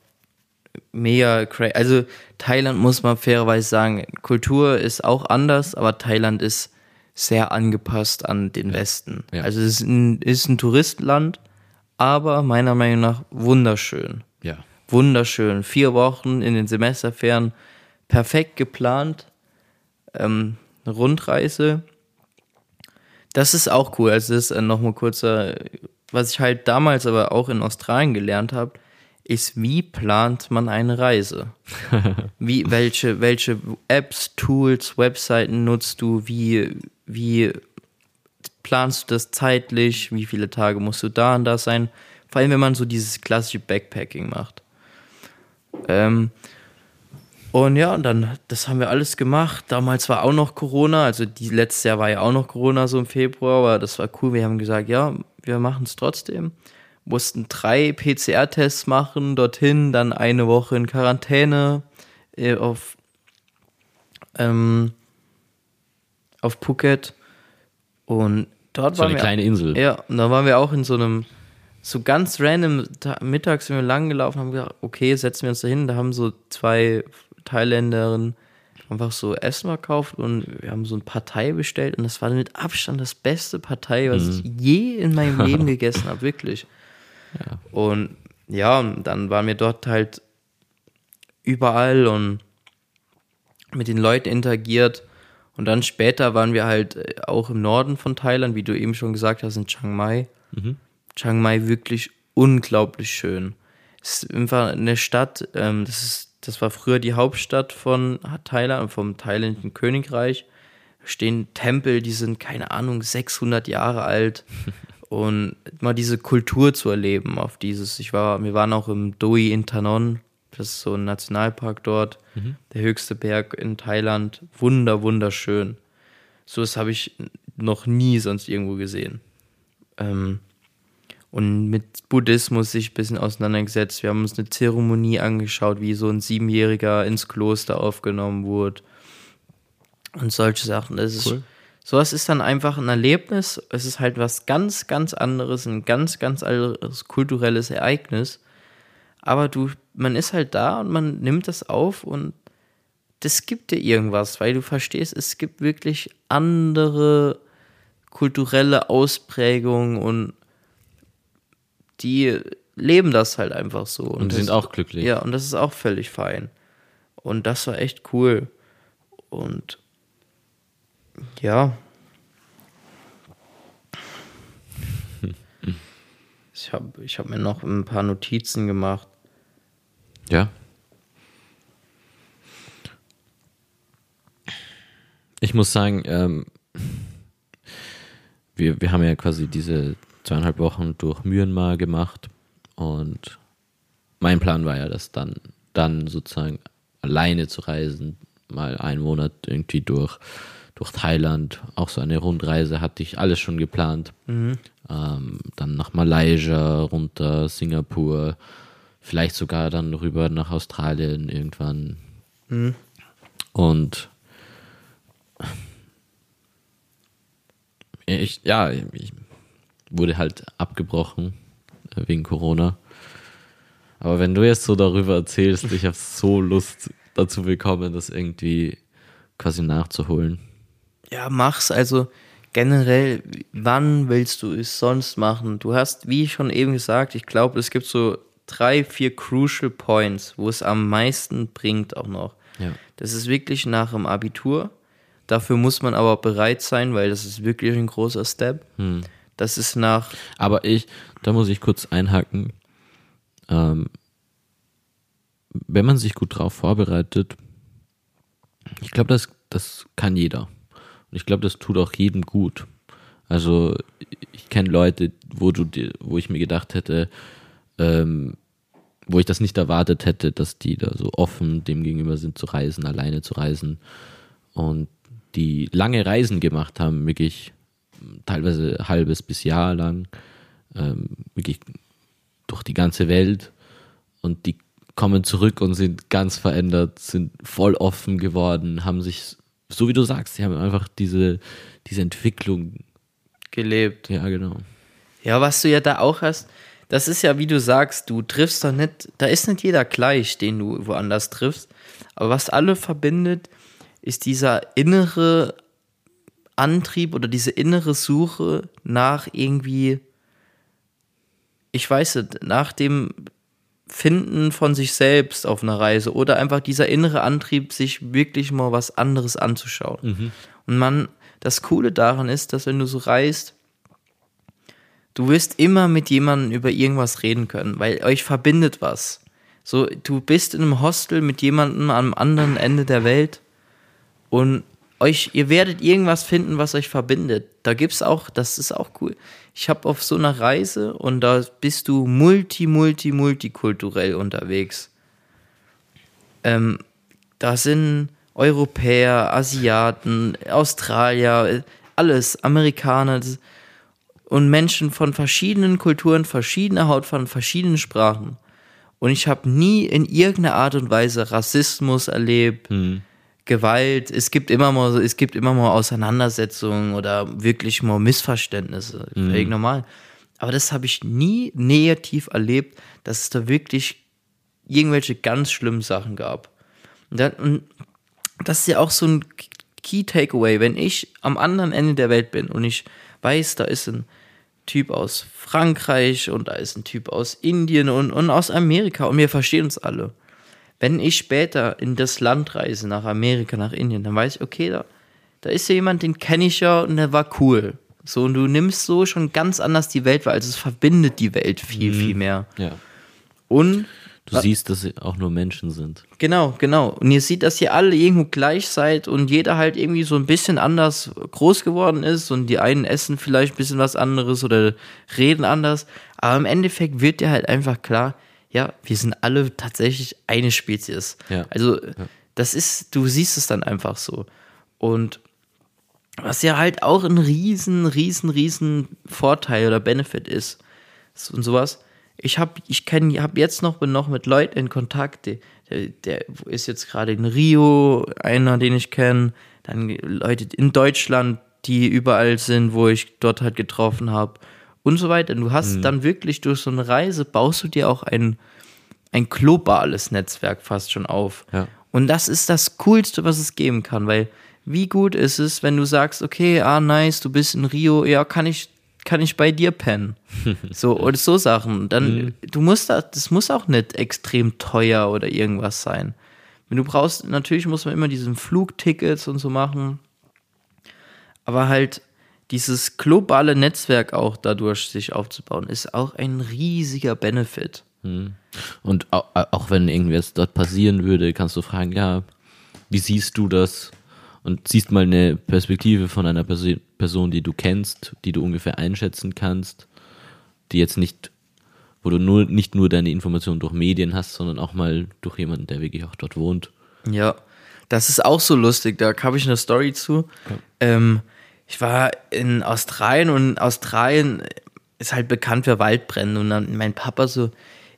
mega crazy. Also Thailand muss man fairerweise sagen, Kultur ist auch anders, aber Thailand ist sehr angepasst an den Westen. Ja. Also es ist ein, ist ein Touristenland, aber meiner Meinung nach wunderschön. Ja. Wunderschön. Vier Wochen in den Semesterferien, perfekt geplant. Ähm, eine Rundreise. Das ist auch cool. Also das ist nochmal kurzer, was ich halt damals aber auch in Australien gelernt habe ist, wie plant man eine Reise? (laughs) Wie, welche, welche Apps, Tools, Webseiten nutzt du? Wie, wie planst du das zeitlich? Wie viele Tage musst du da und da sein? Vor allem, wenn man so dieses klassische Backpacking macht. Ähm, und ja, und dann, das haben wir alles gemacht. Damals war auch noch Corona, also die letztes Jahr war ja auch noch Corona, so im Februar, aber das war cool. Wir haben gesagt, ja, wir machen es trotzdem. Mussten drei PCR-Tests machen, dorthin, dann eine Woche in Quarantäne äh, auf, ähm, auf Phuket. Und dort So waren eine wir. kleine Insel. Ja, und da waren wir auch in so einem, so ganz random, ta- mittags sind wir lang gelaufen, haben gesagt, okay, setzen wir uns da hin. Da haben so zwei Thailänderinnen einfach so Essen verkauft und wir haben so ein Partei bestellt und das war mit Abstand das beste Partei, was ich je in meinem Leben (laughs) gegessen habe, wirklich. Und ja, und dann waren wir dort halt überall und mit den Leuten interagiert. Und dann später waren wir halt äh, auch im Norden von Thailand, wie du eben schon gesagt hast, in Chiang Mai. Chiang Mai wirklich unglaublich schön. Es ist einfach eine Stadt, ähm, das, ist, das war früher die Hauptstadt von Thailand, vom thailändischen Königreich. Stehen Tempel, die sind, keine Ahnung, 600 Jahre alt. (laughs) Und mal diese Kultur zu erleben, auf dieses, ich war, wir waren auch im Doi Intanon, das ist so ein Nationalpark dort, der höchste Berg in Thailand, wunder, wunderschön. So das habe ich noch nie sonst irgendwo gesehen. Ähm, und mit Buddhismus sich ein bisschen auseinandergesetzt. Wir haben uns eine Zeremonie angeschaut, wie so ein Siebenjähriger ins Kloster aufgenommen wurde. Und solche Sachen. Das ist, Cool. sowas ist dann einfach ein Erlebnis. Es ist halt was ganz, ganz anderes, ein ganz, ganz anderes kulturelles Ereignis. Aber du, man ist halt da und man nimmt das auf und das gibt dir irgendwas, weil du verstehst, es gibt wirklich andere kulturelle Ausprägungen und die leben das halt einfach so. Und das- sind auch glücklich. Ja, und das ist auch völlig fein. Und das war echt cool. Und ja. Ich habe ich hab mir noch ein paar Notizen gemacht. Ja. Ich muss sagen, ähm, wir, wir haben ja quasi diese zweieinhalb Wochen durch Myanmar gemacht und mein Plan war ja, das dann, dann sozusagen alleine zu reisen, mal einen Monat irgendwie durch, durch Thailand, auch so eine Rundreise hatte ich alles schon geplant. Ähm, dann nach Malaysia, runter, Singapur, vielleicht sogar dann rüber nach Australien irgendwann. Und ich, ja, ich wurde halt abgebrochen äh, wegen Corona. Aber wenn du jetzt so darüber erzählst, ich habe so Lust dazu bekommen, das irgendwie quasi nachzuholen. Ja, mach's. Also generell, wann willst du es sonst machen? Du hast, wie schon eben gesagt, ich glaube, es gibt so drei, vier Crucial Points, wo es am meisten bringt auch noch. Ja. Das ist wirklich nach dem Abitur. Dafür muss man aber bereit sein, weil das ist wirklich ein großer Step. Das ist nach, Aber ich, da muss ich kurz einhaken. Ähm, wenn man sich gut drauf vorbereitet, ich glaube, das, das kann jeder. Und ich glaube, das tut auch jedem gut. Also ich kenne Leute, wo du dir, wo ich mir gedacht hätte, ähm, wo ich das nicht erwartet hätte, dass die da so offen dem gegenüber sind zu reisen, alleine zu reisen und die lange Reisen gemacht haben, wirklich teilweise halbes bis Jahr lang, ähm, wirklich durch die ganze Welt und die kommen zurück und sind ganz verändert, sind voll offen geworden, haben sich, so wie du sagst, sie haben einfach diese, diese Entwicklung, gelebt. ja genau. Ja, was du ja da auch hast, das ist ja, wie du sagst, du triffst doch nicht, da ist nicht jeder gleich, den du woanders triffst. Aber was alle verbindet, ist dieser innere Antrieb oder diese innere Suche nach irgendwie, ich weiß nicht, nach dem Finden von sich selbst auf einer Reise oder einfach dieser innere Antrieb, sich wirklich mal was anderes anzuschauen. Und man, das Coole daran ist, dass wenn du so reist, du wirst immer mit jemandem über irgendwas reden können, weil euch verbindet was. So, du bist in einem Hostel mit jemandem am anderen Ende der Welt und euch, ihr werdet irgendwas finden, was euch verbindet. Da gibt's auch, das ist auch cool. Ich habe auf so einer Reise und da bist du multi, multi, multikulturell unterwegs. Ähm, da sind Europäer, Asiaten, Australier, alles, Amerikaner und Menschen von verschiedenen Kulturen, verschiedener Hautfarben, verschiedenen Sprachen. Und ich habe nie in irgendeiner Art und Weise Rassismus erlebt, Hm. Gewalt. Es gibt immer mal, es gibt immer mal Auseinandersetzungen oder wirklich mal Missverständnisse. Völlig normal. Aber das habe ich nie negativ erlebt, dass es da wirklich irgendwelche ganz schlimmen Sachen gab. Und, dann, und das ist ja auch so ein Key Takeaway, wenn ich am anderen Ende der Welt bin und ich weiß, da ist ein Typ aus Frankreich und da ist ein Typ aus Indien und, und aus Amerika und wir verstehen uns alle. Wenn ich später in das Land reise, nach Amerika, nach Indien, dann weiß ich, okay, da, da ist ja jemand, den kenne ich ja und der war cool. So, und du nimmst so schon ganz anders die Welt wahr, also es verbindet die Welt viel, viel mehr. Ja. Und Du siehst, dass sie auch nur Menschen sind. Genau, genau. Und ihr seht, dass ihr alle irgendwo gleich seid und jeder halt irgendwie so ein bisschen anders groß geworden ist und die einen essen vielleicht ein bisschen was anderes oder reden anders. Aber im Endeffekt wird dir halt einfach klar, ja, wir sind alle tatsächlich eine Spezies. Ja. Also, das ist, du siehst es dann einfach so. Und was ja halt auch ein riesen, riesen, riesen Vorteil oder Benefit ist und sowas. Ich habe, ich kenne, habe jetzt noch, bin noch mit Leuten in Kontakt. Der, der ist jetzt gerade in Rio, einer, den ich kenne. Dann Leute in Deutschland, die überall sind, wo ich dort halt getroffen habe und so weiter. Du hast dann wirklich durch so eine Reise baust du dir auch ein, ein globales Netzwerk fast schon auf. Ja. Und das ist das Coolste, was es geben kann, weil wie gut ist es, wenn du sagst, okay, ah, nice, du bist in Rio, ja, kann ich, kann ich bei dir pennen? (laughs) So, oder so Sachen. Dann, du musst da, das muss auch nicht extrem teuer oder irgendwas sein. Wenn du brauchst, natürlich muss man immer diesen Flugtickets und so machen. Aber halt dieses globale Netzwerk auch dadurch sich aufzubauen, ist auch ein riesiger Benefit. Und au- auch wenn irgendwas dort passieren würde, kannst du fragen, ja, wie siehst du das? Und siehst mal eine Perspektive von einer Person, die du kennst, die du ungefähr einschätzen kannst, die jetzt nicht, wo du nur, nicht nur deine Informationen durch Medien hast, sondern auch mal durch jemanden, der wirklich auch dort wohnt. Ja, das ist auch so lustig. Da habe ich eine Story zu. Ähm, ich war in Australien und Australien ist halt bekannt für Waldbrände. Und dann mein Papa so,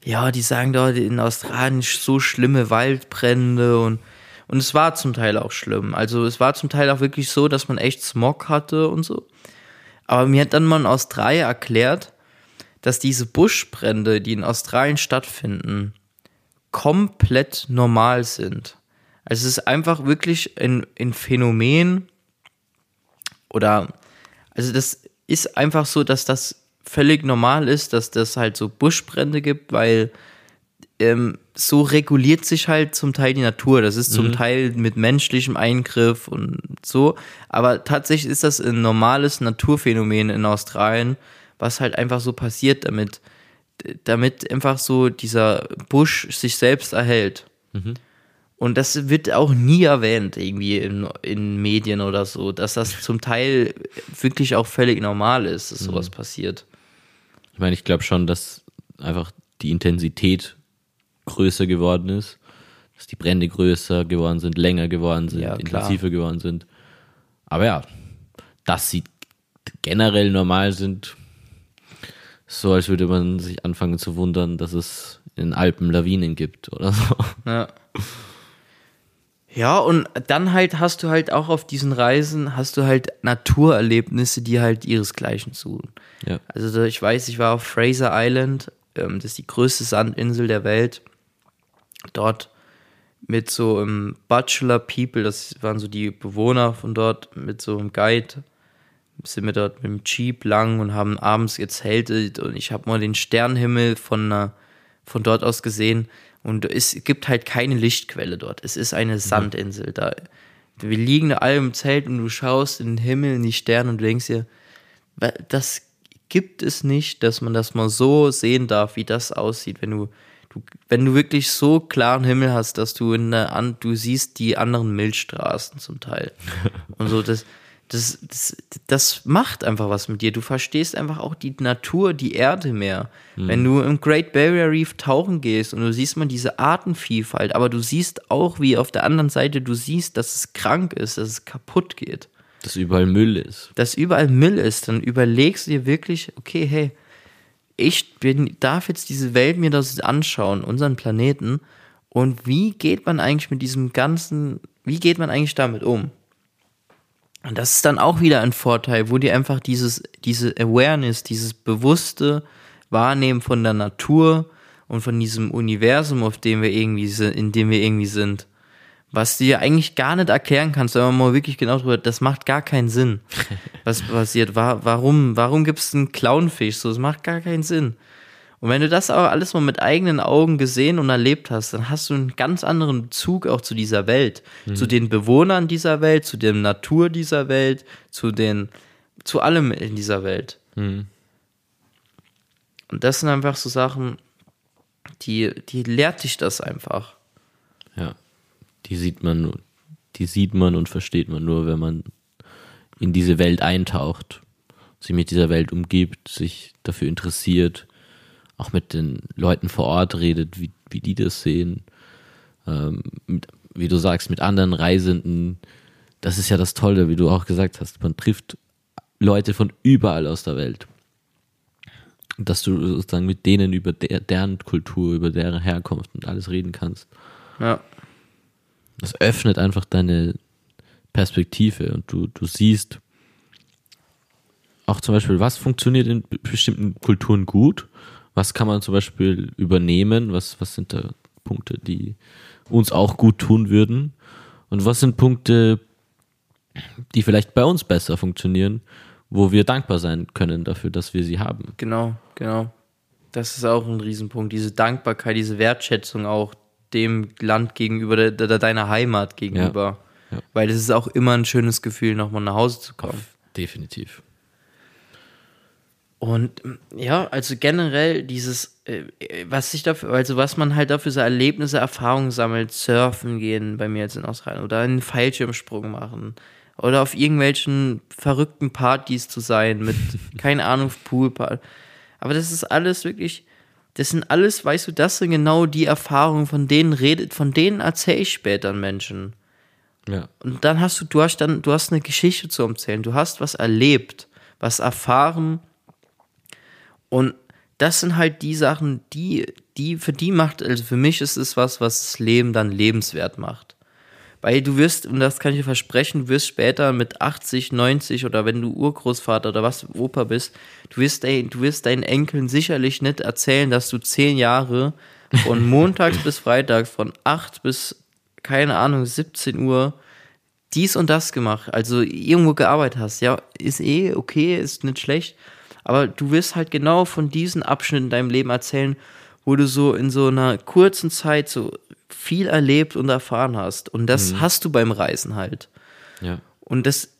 ja, die sagen dort in Australien so schlimme Waldbrände und und es war zum Teil auch schlimm. Also es war zum Teil auch wirklich so, dass man echt Smog hatte und so. Aber mir hat dann mal ein Australier erklärt, dass diese Buschbrände, die in Australien stattfinden, komplett normal sind. Also es ist einfach wirklich ein, ein Phänomen oder also das ist einfach so, dass das völlig normal ist, dass das halt so Buschbrände gibt, weil ähm, so reguliert sich halt zum Teil die Natur. Das ist zum Teil mit menschlichem Eingriff und so. Aber tatsächlich ist das ein normales Naturphänomen in Australien, was halt einfach so passiert, damit, damit einfach so dieser Busch sich selbst erhält. Und das wird auch nie erwähnt, irgendwie in, in Medien oder so, dass das zum Teil wirklich auch völlig normal ist, dass sowas passiert. Ich meine, ich glaube schon, dass einfach die Intensität größer geworden ist, dass die Brände größer geworden sind, länger geworden sind, Ja, intensiver geworden sind. Aber ja, dass sie generell normal sind, so als würde man sich anfangen zu wundern, dass es in Alpen Lawinen gibt oder so. Ja. (laughs) Ja, und dann halt hast du halt auch auf diesen Reisen, hast du halt Naturerlebnisse, die halt ihresgleichen suchen. Ja. Also ich weiß, ich war auf Fraser Island, ähm, das ist die größte Sandinsel der Welt. Dort mit so einem Bachelor People, das waren so die Bewohner von dort, mit so einem Guide, sind wir dort mit dem Jeep lang und haben abends gezeltet und ich habe mal den Sternenhimmel von, äh, von dort aus gesehen und es gibt halt keine Lichtquelle dort. Es ist eine Sandinsel. Da, wir liegen da alle im Zelt und du schaust in den Himmel, in die Sterne und du denkst dir, das gibt es nicht, dass man das mal so sehen darf, wie das aussieht, wenn du Du, wenn du wirklich so klaren Himmel hast, dass du in der An du siehst die anderen Milchstraßen zum Teil. (laughs) Und so, das, das, das, das macht einfach was mit dir. Du verstehst einfach auch die Natur, die Erde mehr. Mhm. Wenn du im Great Barrier Reef tauchen gehst und du siehst mal diese Artenvielfalt, aber du siehst auch, wie auf der anderen Seite du siehst, dass es krank ist, dass es kaputt geht. Dass überall Müll ist. Dass überall Müll ist, dann überlegst du dir wirklich, okay, hey, ich bin, darf jetzt diese Welt mir das anschauen, unseren Planeten. Und wie geht man eigentlich mit diesem ganzen, wie geht man eigentlich damit um? Und das ist dann auch wieder ein Vorteil, wo dir einfach dieses, diese Awareness, dieses bewusste Wahrnehmen von der Natur und von diesem Universum, auf dem wir irgendwie sind, in dem wir irgendwie sind, was du dir eigentlich gar nicht erklären kannst, wenn man mal wirklich genau drüber, das macht gar keinen Sinn. (laughs) Was passiert? Warum, warum gibt es einen Clownfisch? So, das macht gar keinen Sinn. Und wenn du das aber alles mal mit eigenen Augen gesehen und erlebt hast, dann hast du einen ganz anderen Bezug auch zu dieser Welt, mhm. zu den Bewohnern dieser Welt, zu der Natur dieser Welt, zu den, zu allem in dieser Welt. Mhm. Und das sind einfach so Sachen, die, die lehrt dich das einfach. Ja, die sieht man, die sieht man und versteht man nur, wenn man in diese Welt eintaucht, sich mit dieser Welt umgibt, sich dafür interessiert auch mit den Leuten vor Ort redet, wie, wie die das sehen. Ähm, mit, wie du sagst, mit anderen Reisenden. Das ist ja das Tolle, wie du auch gesagt hast. Man trifft Leute von überall aus der Welt. Dass du sozusagen mit denen über der, deren Kultur, über deren Herkunft und alles reden kannst. Ja. Das öffnet einfach deine Perspektive und du, du siehst auch zum Beispiel, was funktioniert in bestimmten Kulturen gut was kann man zum Beispiel übernehmen? Was, was sind da Punkte, die uns auch gut tun würden? Und was sind Punkte, die vielleicht bei uns besser funktionieren, wo wir dankbar sein können dafür, dass wir sie haben? Genau, genau. Das ist auch ein Riesenpunkt. Diese Dankbarkeit, diese Wertschätzung auch dem Land gegenüber, de, de, deiner Heimat gegenüber. Ja, ja. Weil es ist auch immer ein schönes Gefühl, nochmal nach Hause zu kommen. Definitiv. Und ja, also generell dieses, äh, was sich dafür, also was man halt dafür so Erlebnisse, Erfahrungen sammelt, surfen gehen bei mir jetzt in Australien oder einen Fallschirmsprung machen oder auf irgendwelchen verrückten Partys zu sein mit, (laughs) keine Ahnung, Poolparty. Aber das ist alles wirklich, das sind alles, weißt du, das sind genau die Erfahrungen, von denen redet, von denen erzähle ich später an Menschen. Ja. Und dann hast du, du hast dann, du hast eine Geschichte zu erzählen, du hast was erlebt, was erfahren, und das sind halt die Sachen, die, die, für die macht, also für mich ist es was, was das Leben dann lebenswert macht. Weil du wirst, und das kann ich dir versprechen, du wirst später mit 80, 90 oder wenn du Urgroßvater oder was, Opa bist, du wirst, ey, du wirst deinen Enkeln sicherlich nicht erzählen, dass du zehn Jahre von (laughs) montags bis freitags, von 8 bis, keine Ahnung, 17 Uhr dies und das gemacht, also irgendwo gearbeitet hast. Ja, ist eh okay, ist nicht schlecht aber du wirst halt genau von diesen Abschnitten in deinem Leben erzählen, wo du so in so einer kurzen Zeit so viel erlebt und erfahren hast. Und das mhm. hast du beim Reisen halt. Ja. Und das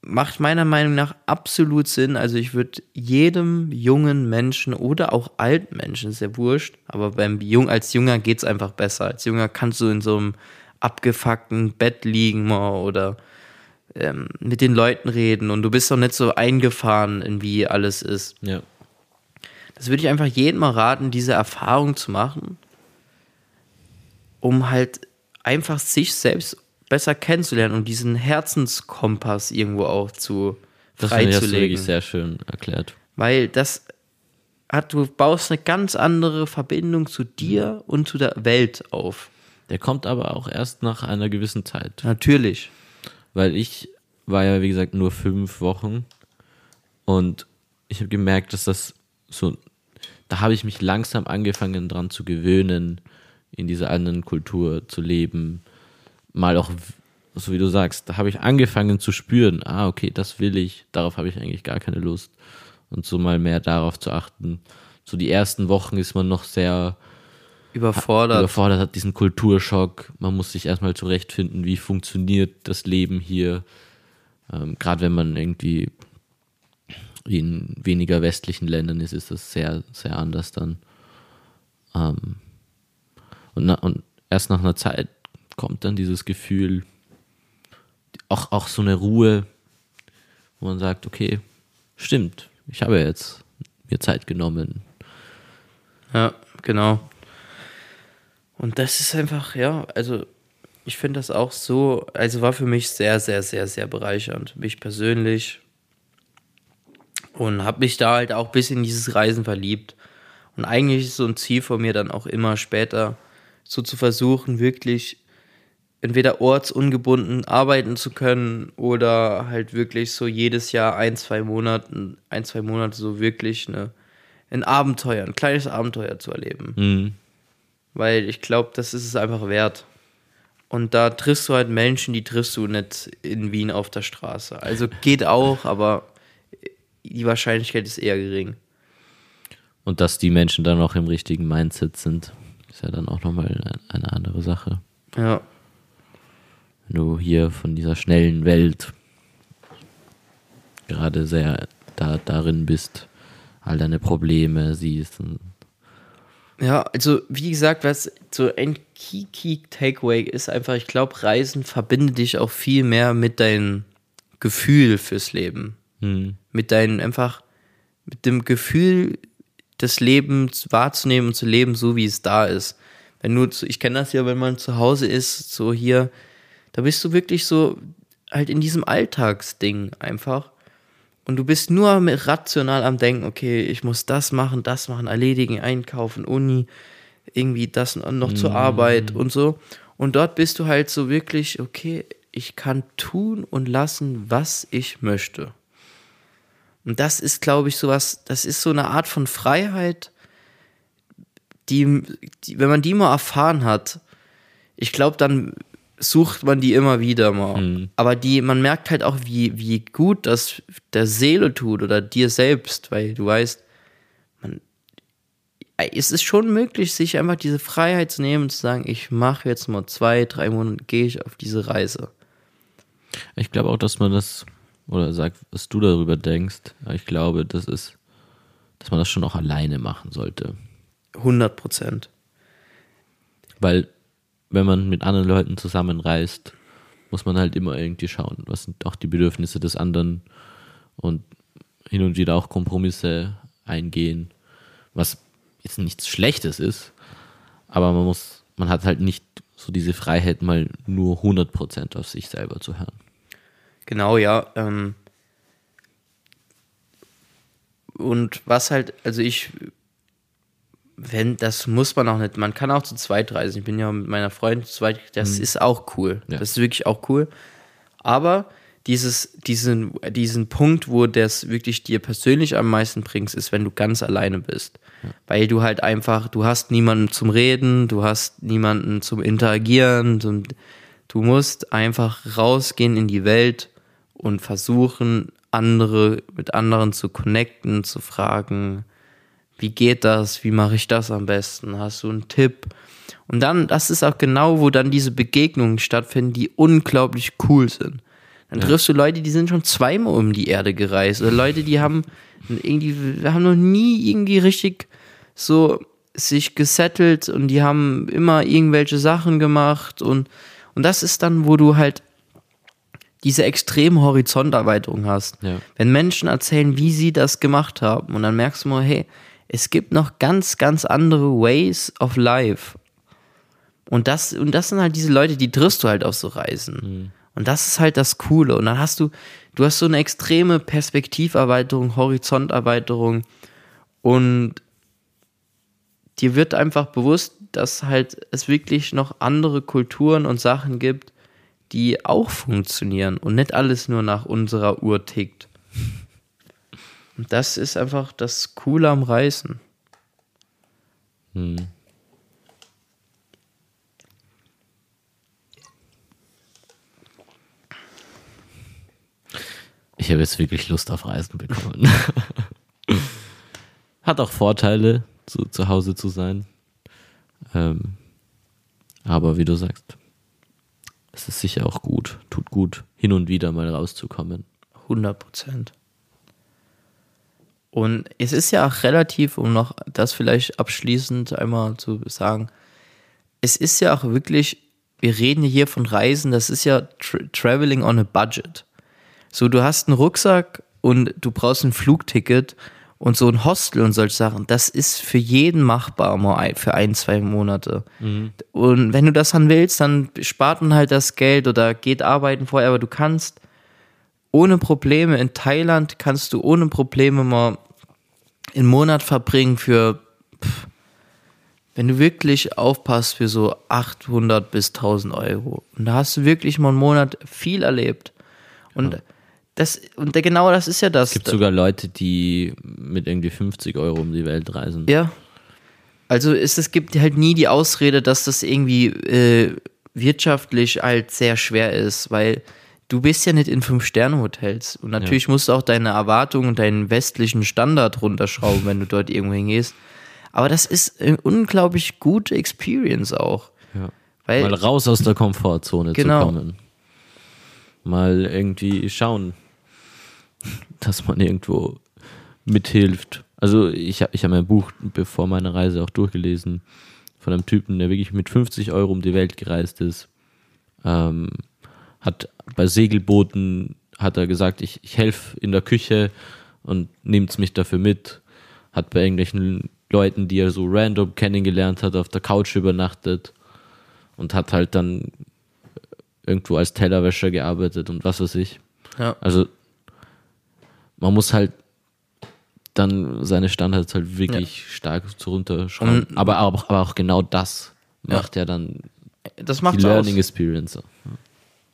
macht meiner Meinung nach absolut Sinn. Also ich würde jedem jungen Menschen oder auch alten Menschen, ist ja wurscht, aber beim Jung, als Junger geht es einfach besser. Als Junger kannst du in so einem abgefuckten Bett liegen oder ähm, mit den Leuten reden und du bist doch nicht so eingefahren in wie alles ist. Ja. Das würde ich einfach jedem mal raten, diese Erfahrung zu machen, um halt einfach sich selbst besser kennenzulernen und diesen Herzenskompass irgendwo auch zu das freizulegen. Das wirklich sehr schön erklärt. Weil das hat, du baust eine ganz andere Verbindung zu dir und zu der Welt auf. Der kommt aber auch erst nach einer gewissen Zeit. Natürlich weil ich war ja, wie gesagt, nur fünf Wochen. Und ich habe gemerkt, dass das so, da habe ich mich langsam angefangen dran zu gewöhnen, in dieser anderen Kultur zu leben, mal auch, so wie du sagst, da habe ich angefangen zu spüren, ah, okay, das will ich, darauf habe ich eigentlich gar keine Lust. Und so mal mehr darauf zu achten. So die ersten Wochen ist man noch sehr überfordert. Überfordert hat diesen Kulturschock. Man muss sich erstmal zurechtfinden, wie funktioniert das Leben hier. Ähm, Gerade wenn man irgendwie in weniger westlichen Ländern ist, ist das sehr, sehr anders dann. Ähm, Und, na, und erst nach einer Zeit kommt dann dieses Gefühl, auch, auch so eine Ruhe, wo man sagt, okay, stimmt, ich habe jetzt mir Zeit genommen. Ja, genau. Und das ist einfach, ja, also ich finde das auch so, also war für mich sehr, sehr, sehr, sehr bereichernd. Mich persönlich. Und habe mich da halt auch bis in dieses Reisen verliebt. Und eigentlich ist so ein Ziel von mir dann auch immer später, so zu versuchen, wirklich entweder ortsungebunden arbeiten zu können oder halt wirklich so jedes Jahr ein, zwei Monate, ein, zwei Monate so wirklich eine, ein Abenteuer, ein kleines Abenteuer zu erleben. Mhm. Weil ich glaube, das ist es einfach wert. Und da triffst du halt Menschen, die triffst du nicht in Wien auf der Straße. Also geht auch, aber die Wahrscheinlichkeit ist eher gering. Und dass die Menschen dann auch im richtigen Mindset sind, ist ja dann auch nochmal eine andere Sache. Ja. Wenn du hier von dieser schnellen Welt gerade sehr da, darin bist, all deine Probleme siehst. Und Ja, also wie gesagt, was so ein Key Key Takeaway ist einfach, ich glaube, Reisen verbindet dich auch viel mehr mit deinem Gefühl fürs Leben. hm, Mit deinem einfach, mit dem Gefühl des Lebens wahrzunehmen und zu leben, so wie es da ist. Wenn du, ich kenne das ja, wenn man zu Hause ist, so hier, da bist du wirklich so halt in diesem Alltagsding einfach. Und du bist nur mit rational am Denken, okay, ich muss das machen, das machen, erledigen, einkaufen, Uni, irgendwie das noch zur Arbeit und so. Und dort bist du halt so wirklich, okay, ich kann tun und lassen, was ich möchte. Und das ist, glaube ich, sowas, das ist so eine Art von Freiheit, die, die wenn man die mal erfahren hat, ich glaube, dann sucht man die immer wieder mal. Aber die, man merkt halt auch, wie, wie gut das der Seele tut oder dir selbst, weil du weißt, man, es ist schon möglich, sich einfach diese Freiheit zu nehmen und zu sagen, ich mache jetzt mal zwei, drei Monate, gehe ich auf diese Reise. Ich glaube auch, dass man das, oder sag, was du darüber denkst, ich glaube, das ist, dass man das schon auch alleine machen sollte. 100 Prozent. Weil, wenn man mit anderen Leuten zusammenreist, muss man halt immer irgendwie schauen, was sind auch die Bedürfnisse des anderen und hin und wieder auch Kompromisse eingehen, was jetzt nichts Schlechtes ist, aber man muss, man hat halt nicht so diese Freiheit, mal nur 100% auf sich selber zu hören. Genau, ja. Ähm, und was halt, also ich, wenn, das muss man auch nicht, man kann auch zu zweit reisen. Ich bin ja mit meiner Freundin zu zweit, das ist auch cool. Ja. Das ist wirklich auch cool. Aber dieses, diesen, diesen Punkt, wo das wirklich dir persönlich am meisten bringt, ist, wenn du ganz alleine bist. Weil du halt einfach, du hast niemanden zum Reden, du hast niemanden zum Interagieren, zum, du musst einfach rausgehen in die Welt und versuchen, andere mit anderen zu connecten, zu fragen, wie geht das, wie mache ich das am besten, hast du einen Tipp? Und dann, das ist auch genau, wo dann diese Begegnungen stattfinden, die unglaublich cool sind. Dann triffst du Leute, die sind schon zweimal um die Erde gereist. Oder Leute, die haben irgendwie, haben noch nie irgendwie richtig so sich gesettelt und die haben immer irgendwelche Sachen gemacht und, und das ist dann, wo du halt diese extreme Horizonterweiterung hast. Ja. Wenn Menschen erzählen, wie sie das gemacht haben und dann merkst du mal, hey, es gibt noch ganz, ganz andere Ways of Life. Und das, und das sind halt diese Leute, die triffst du halt auf so Reisen. Und das ist halt das Coole. Und dann hast du, du hast so eine extreme Perspektiverweiterung, Horizonterweiterung und dir wird einfach bewusst, dass halt es wirklich noch andere Kulturen und Sachen gibt, die auch funktionieren und nicht alles nur nach unserer Uhr tickt. Und das ist einfach das Coole am Reisen. Hm. Ich habe jetzt wirklich Lust auf Reisen bekommen. (laughs) Hat auch Vorteile, zu, zu Hause zu sein. Ähm, aber wie du sagst, es ist sicher auch gut, tut gut, hin und wieder mal rauszukommen. 100 Prozent. Und es ist ja auch relativ, um noch das vielleicht abschließend einmal zu sagen, es ist ja auch wirklich, wir reden hier von Reisen, das ist ja tra traveling on a budget. So, du hast einen Rucksack und du brauchst ein Flugticket und so ein Hostel und solche Sachen, das ist für jeden machbar, mal für ein, zwei Monate. Mhm. Und wenn du das dann willst, dann spart man halt das Geld oder geht arbeiten vorher, aber du kannst ohne Probleme in Thailand, kannst du ohne Probleme mal einen Monat verbringen für, pff, wenn du wirklich aufpasst, für so 800 bis 1000 Euro. Und da hast du wirklich mal einen Monat viel erlebt. Und ja. Das, und genau das ist ja das. Es gibt sogar Leute, die mit irgendwie 50 Euro um die Welt reisen. Ja. Also ist, es gibt halt nie die Ausrede, dass das irgendwie äh, wirtschaftlich halt sehr schwer ist, weil du bist ja nicht in Fünf-Sterne-Hotels. Und natürlich ja. musst du auch deine Erwartungen und deinen westlichen Standard runterschrauben, wenn du dort irgendwo hingehst. Aber das ist eine unglaublich gute Experience auch. Ja. Weil, Mal raus aus der Komfortzone genau. zu kommen. Mal irgendwie schauen, dass man irgendwo mithilft. Also ich habe ich hab mein Buch bevor meine Reise auch durchgelesen von einem Typen, der wirklich mit 50 Euro um die Welt gereist ist. Ähm, hat bei Segelbooten hat er gesagt, ich, ich helfe in der Küche und nehmt mich dafür mit. Hat bei irgendwelchen Leuten, die er so random kennengelernt hat, auf der Couch übernachtet und hat halt dann irgendwo als Tellerwäscher gearbeitet und was weiß ich. Ja. Also man muss halt dann seine Standards halt wirklich ja. stark runterschrauben. Aber, aber, aber auch genau das macht ja, ja dann das macht die Learning aus. Experience.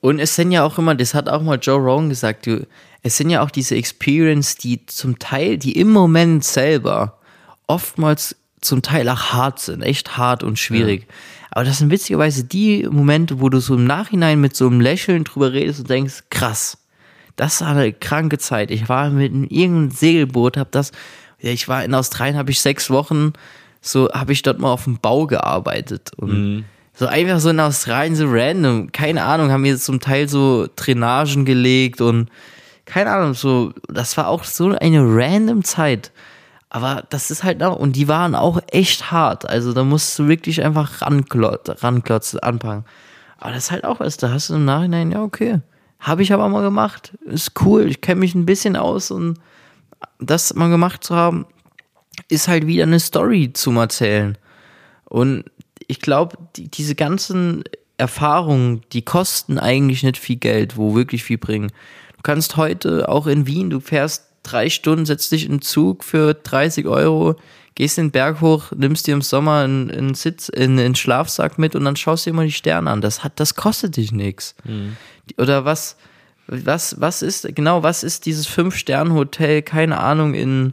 Und es sind ja auch immer, das hat auch mal Joe Rogan gesagt, du, es sind ja auch diese Experience, die zum Teil, die im Moment selber oftmals zum Teil auch hart sind, echt hart und schwierig. Ja. Aber das sind witzigerweise die Momente, wo du so im Nachhinein mit so einem Lächeln drüber redest und denkst, krass, das war eine kranke Zeit. Ich war mit irgendeinem Segelboot, hab das, ja, ich war in Australien, habe ich sechs Wochen, so habe ich dort mal auf dem Bau gearbeitet und mhm. So einfach so in Australien so random, keine Ahnung, haben wir zum Teil so Drainagen gelegt und keine Ahnung, so, das war auch so eine random Zeit. Aber das ist halt auch, und die waren auch echt hart. Also da musst du wirklich einfach ranklotzen, ranklotzen anpacken. Aber das ist halt auch was, da hast du im Nachhinein, ja, okay. Habe ich aber mal gemacht. Ist cool. Ich kenne mich ein bisschen aus und das mal gemacht zu haben, ist halt wieder eine Story zum Erzählen. Und ich glaube, die, diese ganzen Erfahrungen, die kosten eigentlich nicht viel Geld, wo wirklich viel bringen. Du kannst heute auch in Wien, du fährst drei Stunden, setzt dich in den Zug für 30 Euro, gehst den Berg hoch, nimmst dir im Sommer einen, einen Sitz, einen, einen Schlafsack mit und dann schaust dir mal die Sterne an. Das hat, das kostet dich nichts. Mhm. Oder was, was, was ist, genau, was ist dieses Fünf-Sterne-Hotel, keine Ahnung, in,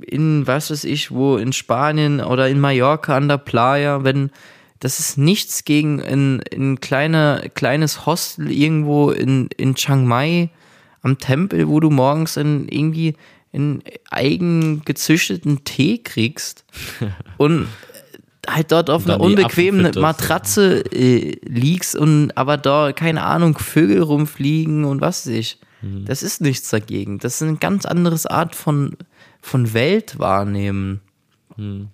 in, was weiß ich, wo, in Spanien oder in Mallorca an der Playa, wenn, das ist nichts gegen ein, ein kleiner, kleines Hostel irgendwo in, in Chiang Mai am Tempel, wo du morgens in irgendwie einen eigen gezüchteten Tee kriegst (laughs) und halt dort auf einer unbequemen Matratze äh, liegst und aber da, keine Ahnung, Vögel rumfliegen und was weiß ich. Mhm. Das ist nichts dagegen. Das ist eine ganz andere Art von, von Welt wahrnehmen. Mhm.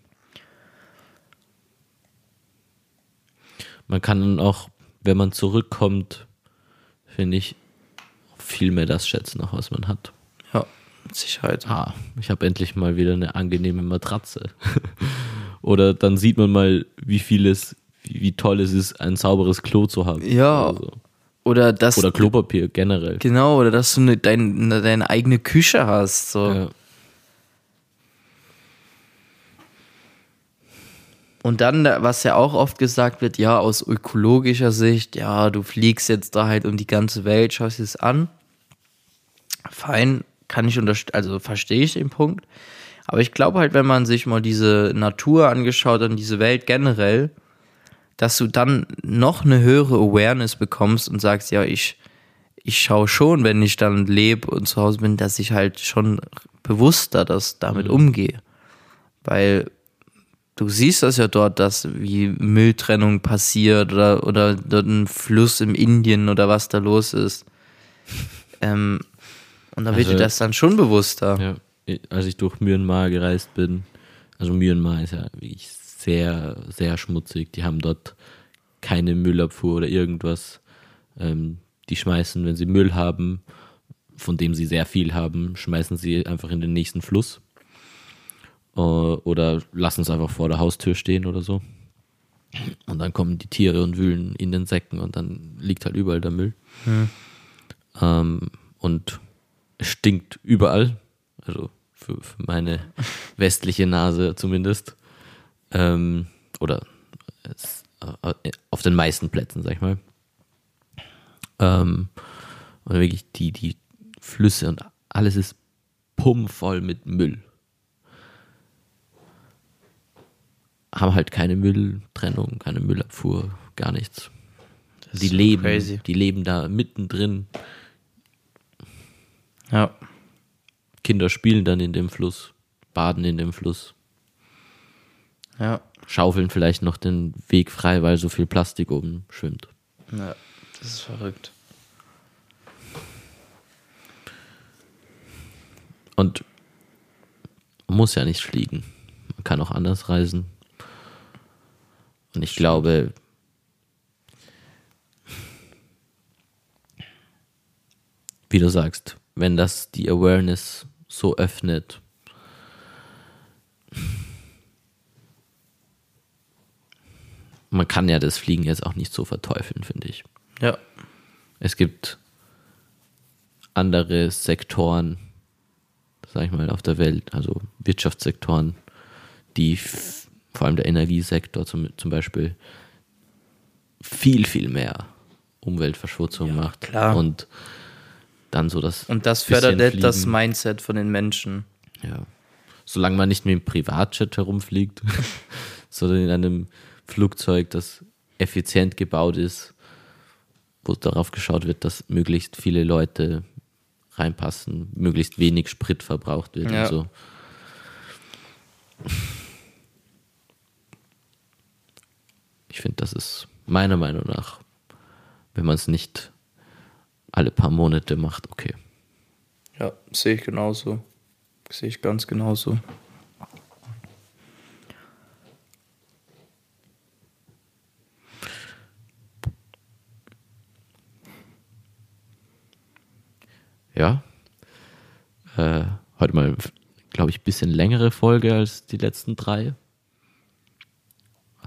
Man kann dann auch, wenn man zurückkommt, finde ich, viel mehr das schätzen, auch was man hat. Ja, mit Sicherheit. Ah, ich habe endlich mal wieder eine angenehme Matratze. (laughs) Oder dann sieht man mal, wie viel es, wie, wie toll es ist, ein sauberes Klo zu haben. Ja. Also. Oder das. Oder Klopapier generell. Genau, oder dass du eine, dein, deine eigene Küche hast. So. Ja. Und dann, was ja auch oft gesagt wird, ja, aus ökologischer Sicht, ja, du fliegst jetzt da halt um die ganze Welt, schaust dir das an. Fein, kann ich unterstützen, also verstehe ich den Punkt. Aber ich glaube halt, wenn man sich mal diese Natur angeschaut und diese Welt generell, dass du dann noch eine höhere Awareness bekommst und sagst, ja, ich, ich schaue schon, wenn ich dann lebe und zu Hause bin, dass ich halt schon bewusster das damit mhm. umgehe. Weil du siehst das ja dort, dass wie Mülltrennung passiert oder, oder dort ein Fluss im Indien oder was da los ist. Ähm, und da also, wird dir das dann schon bewusster. Ja, als ich durch Myanmar gereist bin, also Myanmar ist ja wirklich sehr, sehr schmutzig. Die haben dort keine Müllabfuhr oder irgendwas. Ähm, die schmeißen, wenn sie Müll haben, von dem sie sehr viel haben, schmeißen sie einfach in den nächsten Fluss. Äh, oder lassen es einfach vor der Haustür stehen oder so. Und dann kommen die Tiere und wühlen in den Säcken und dann liegt halt überall der Müll. Hm. Ähm, und es stinkt überall. Also für, für meine (laughs) westliche Nase zumindest. Ähm, oder es, äh, auf den meisten Plätzen, sag ich mal. Ähm, und wirklich die, die Flüsse und alles ist pumpvoll mit Müll. Haben halt keine Mülltrennung, keine Müllabfuhr, gar nichts. Das Die leben, Crazy. die leben da mittendrin. Ja. Kinder spielen dann in dem Fluss, baden in dem Fluss, Ja. schaufeln vielleicht noch den Weg frei, weil so viel Plastik oben schwimmt. Ja. Das ist verrückt. Und man muss ja nicht fliegen. Man kann auch anders reisen. Und ich glaube, wie du sagst, wenn das die Awareness so öffnet, man kann ja das Fliegen jetzt auch nicht so verteufeln, finde ich. Ja. Es gibt andere Sektoren, sag ich mal, auf der Welt, also Wirtschaftssektoren, die vor allem der Energiesektor zum, zum Beispiel viel, viel mehr Umweltverschmutzung macht. klar. Und dann so das. Und das fördert das Fliegen. Mindset von den Menschen. Ja. Solange man nicht mit dem Privatjet herumfliegt, (laughs) sondern in einem Flugzeug, das effizient gebaut ist, wo darauf geschaut wird, dass möglichst viele Leute reinpassen, möglichst wenig Sprit verbraucht wird Ja. und so. Ich finde, das ist meiner Meinung nach, wenn man es nicht alle paar Monate macht, okay. Ja, sehe ich genauso. Sehe ich ganz genauso. Ja. Äh, heute mal, glaube ich, ein bisschen längere Folge als die letzten drei.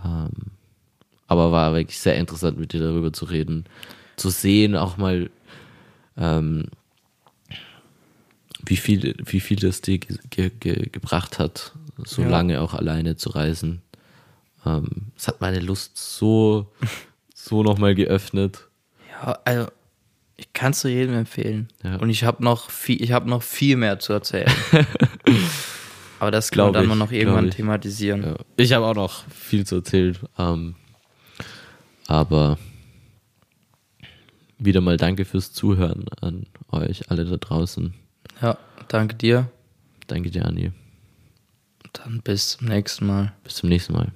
Ähm, aber war wirklich sehr interessant, mit dir darüber zu reden. Zu sehen, auch mal, ähm, wie viel, wie viel das dir ge ge ge gebracht hat, so Ja. lange auch alleine zu reisen. Ähm, es hat meine Lust so, (laughs) so nochmal geöffnet. Ja, also ich kann es jedem empfehlen. Ja. Und ich habe noch viel, ich habe noch viel mehr zu erzählen. (laughs) Aber das kann man dann ich, mal noch irgendwann thematisieren. Ja. Ich habe auch noch viel zu erzählen. Ähm, aber wieder mal danke fürs Zuhören an euch alle da draußen. Ja, danke dir. Danke dir, Anni. Dann bis zum nächsten Mal. Bis zum nächsten Mal.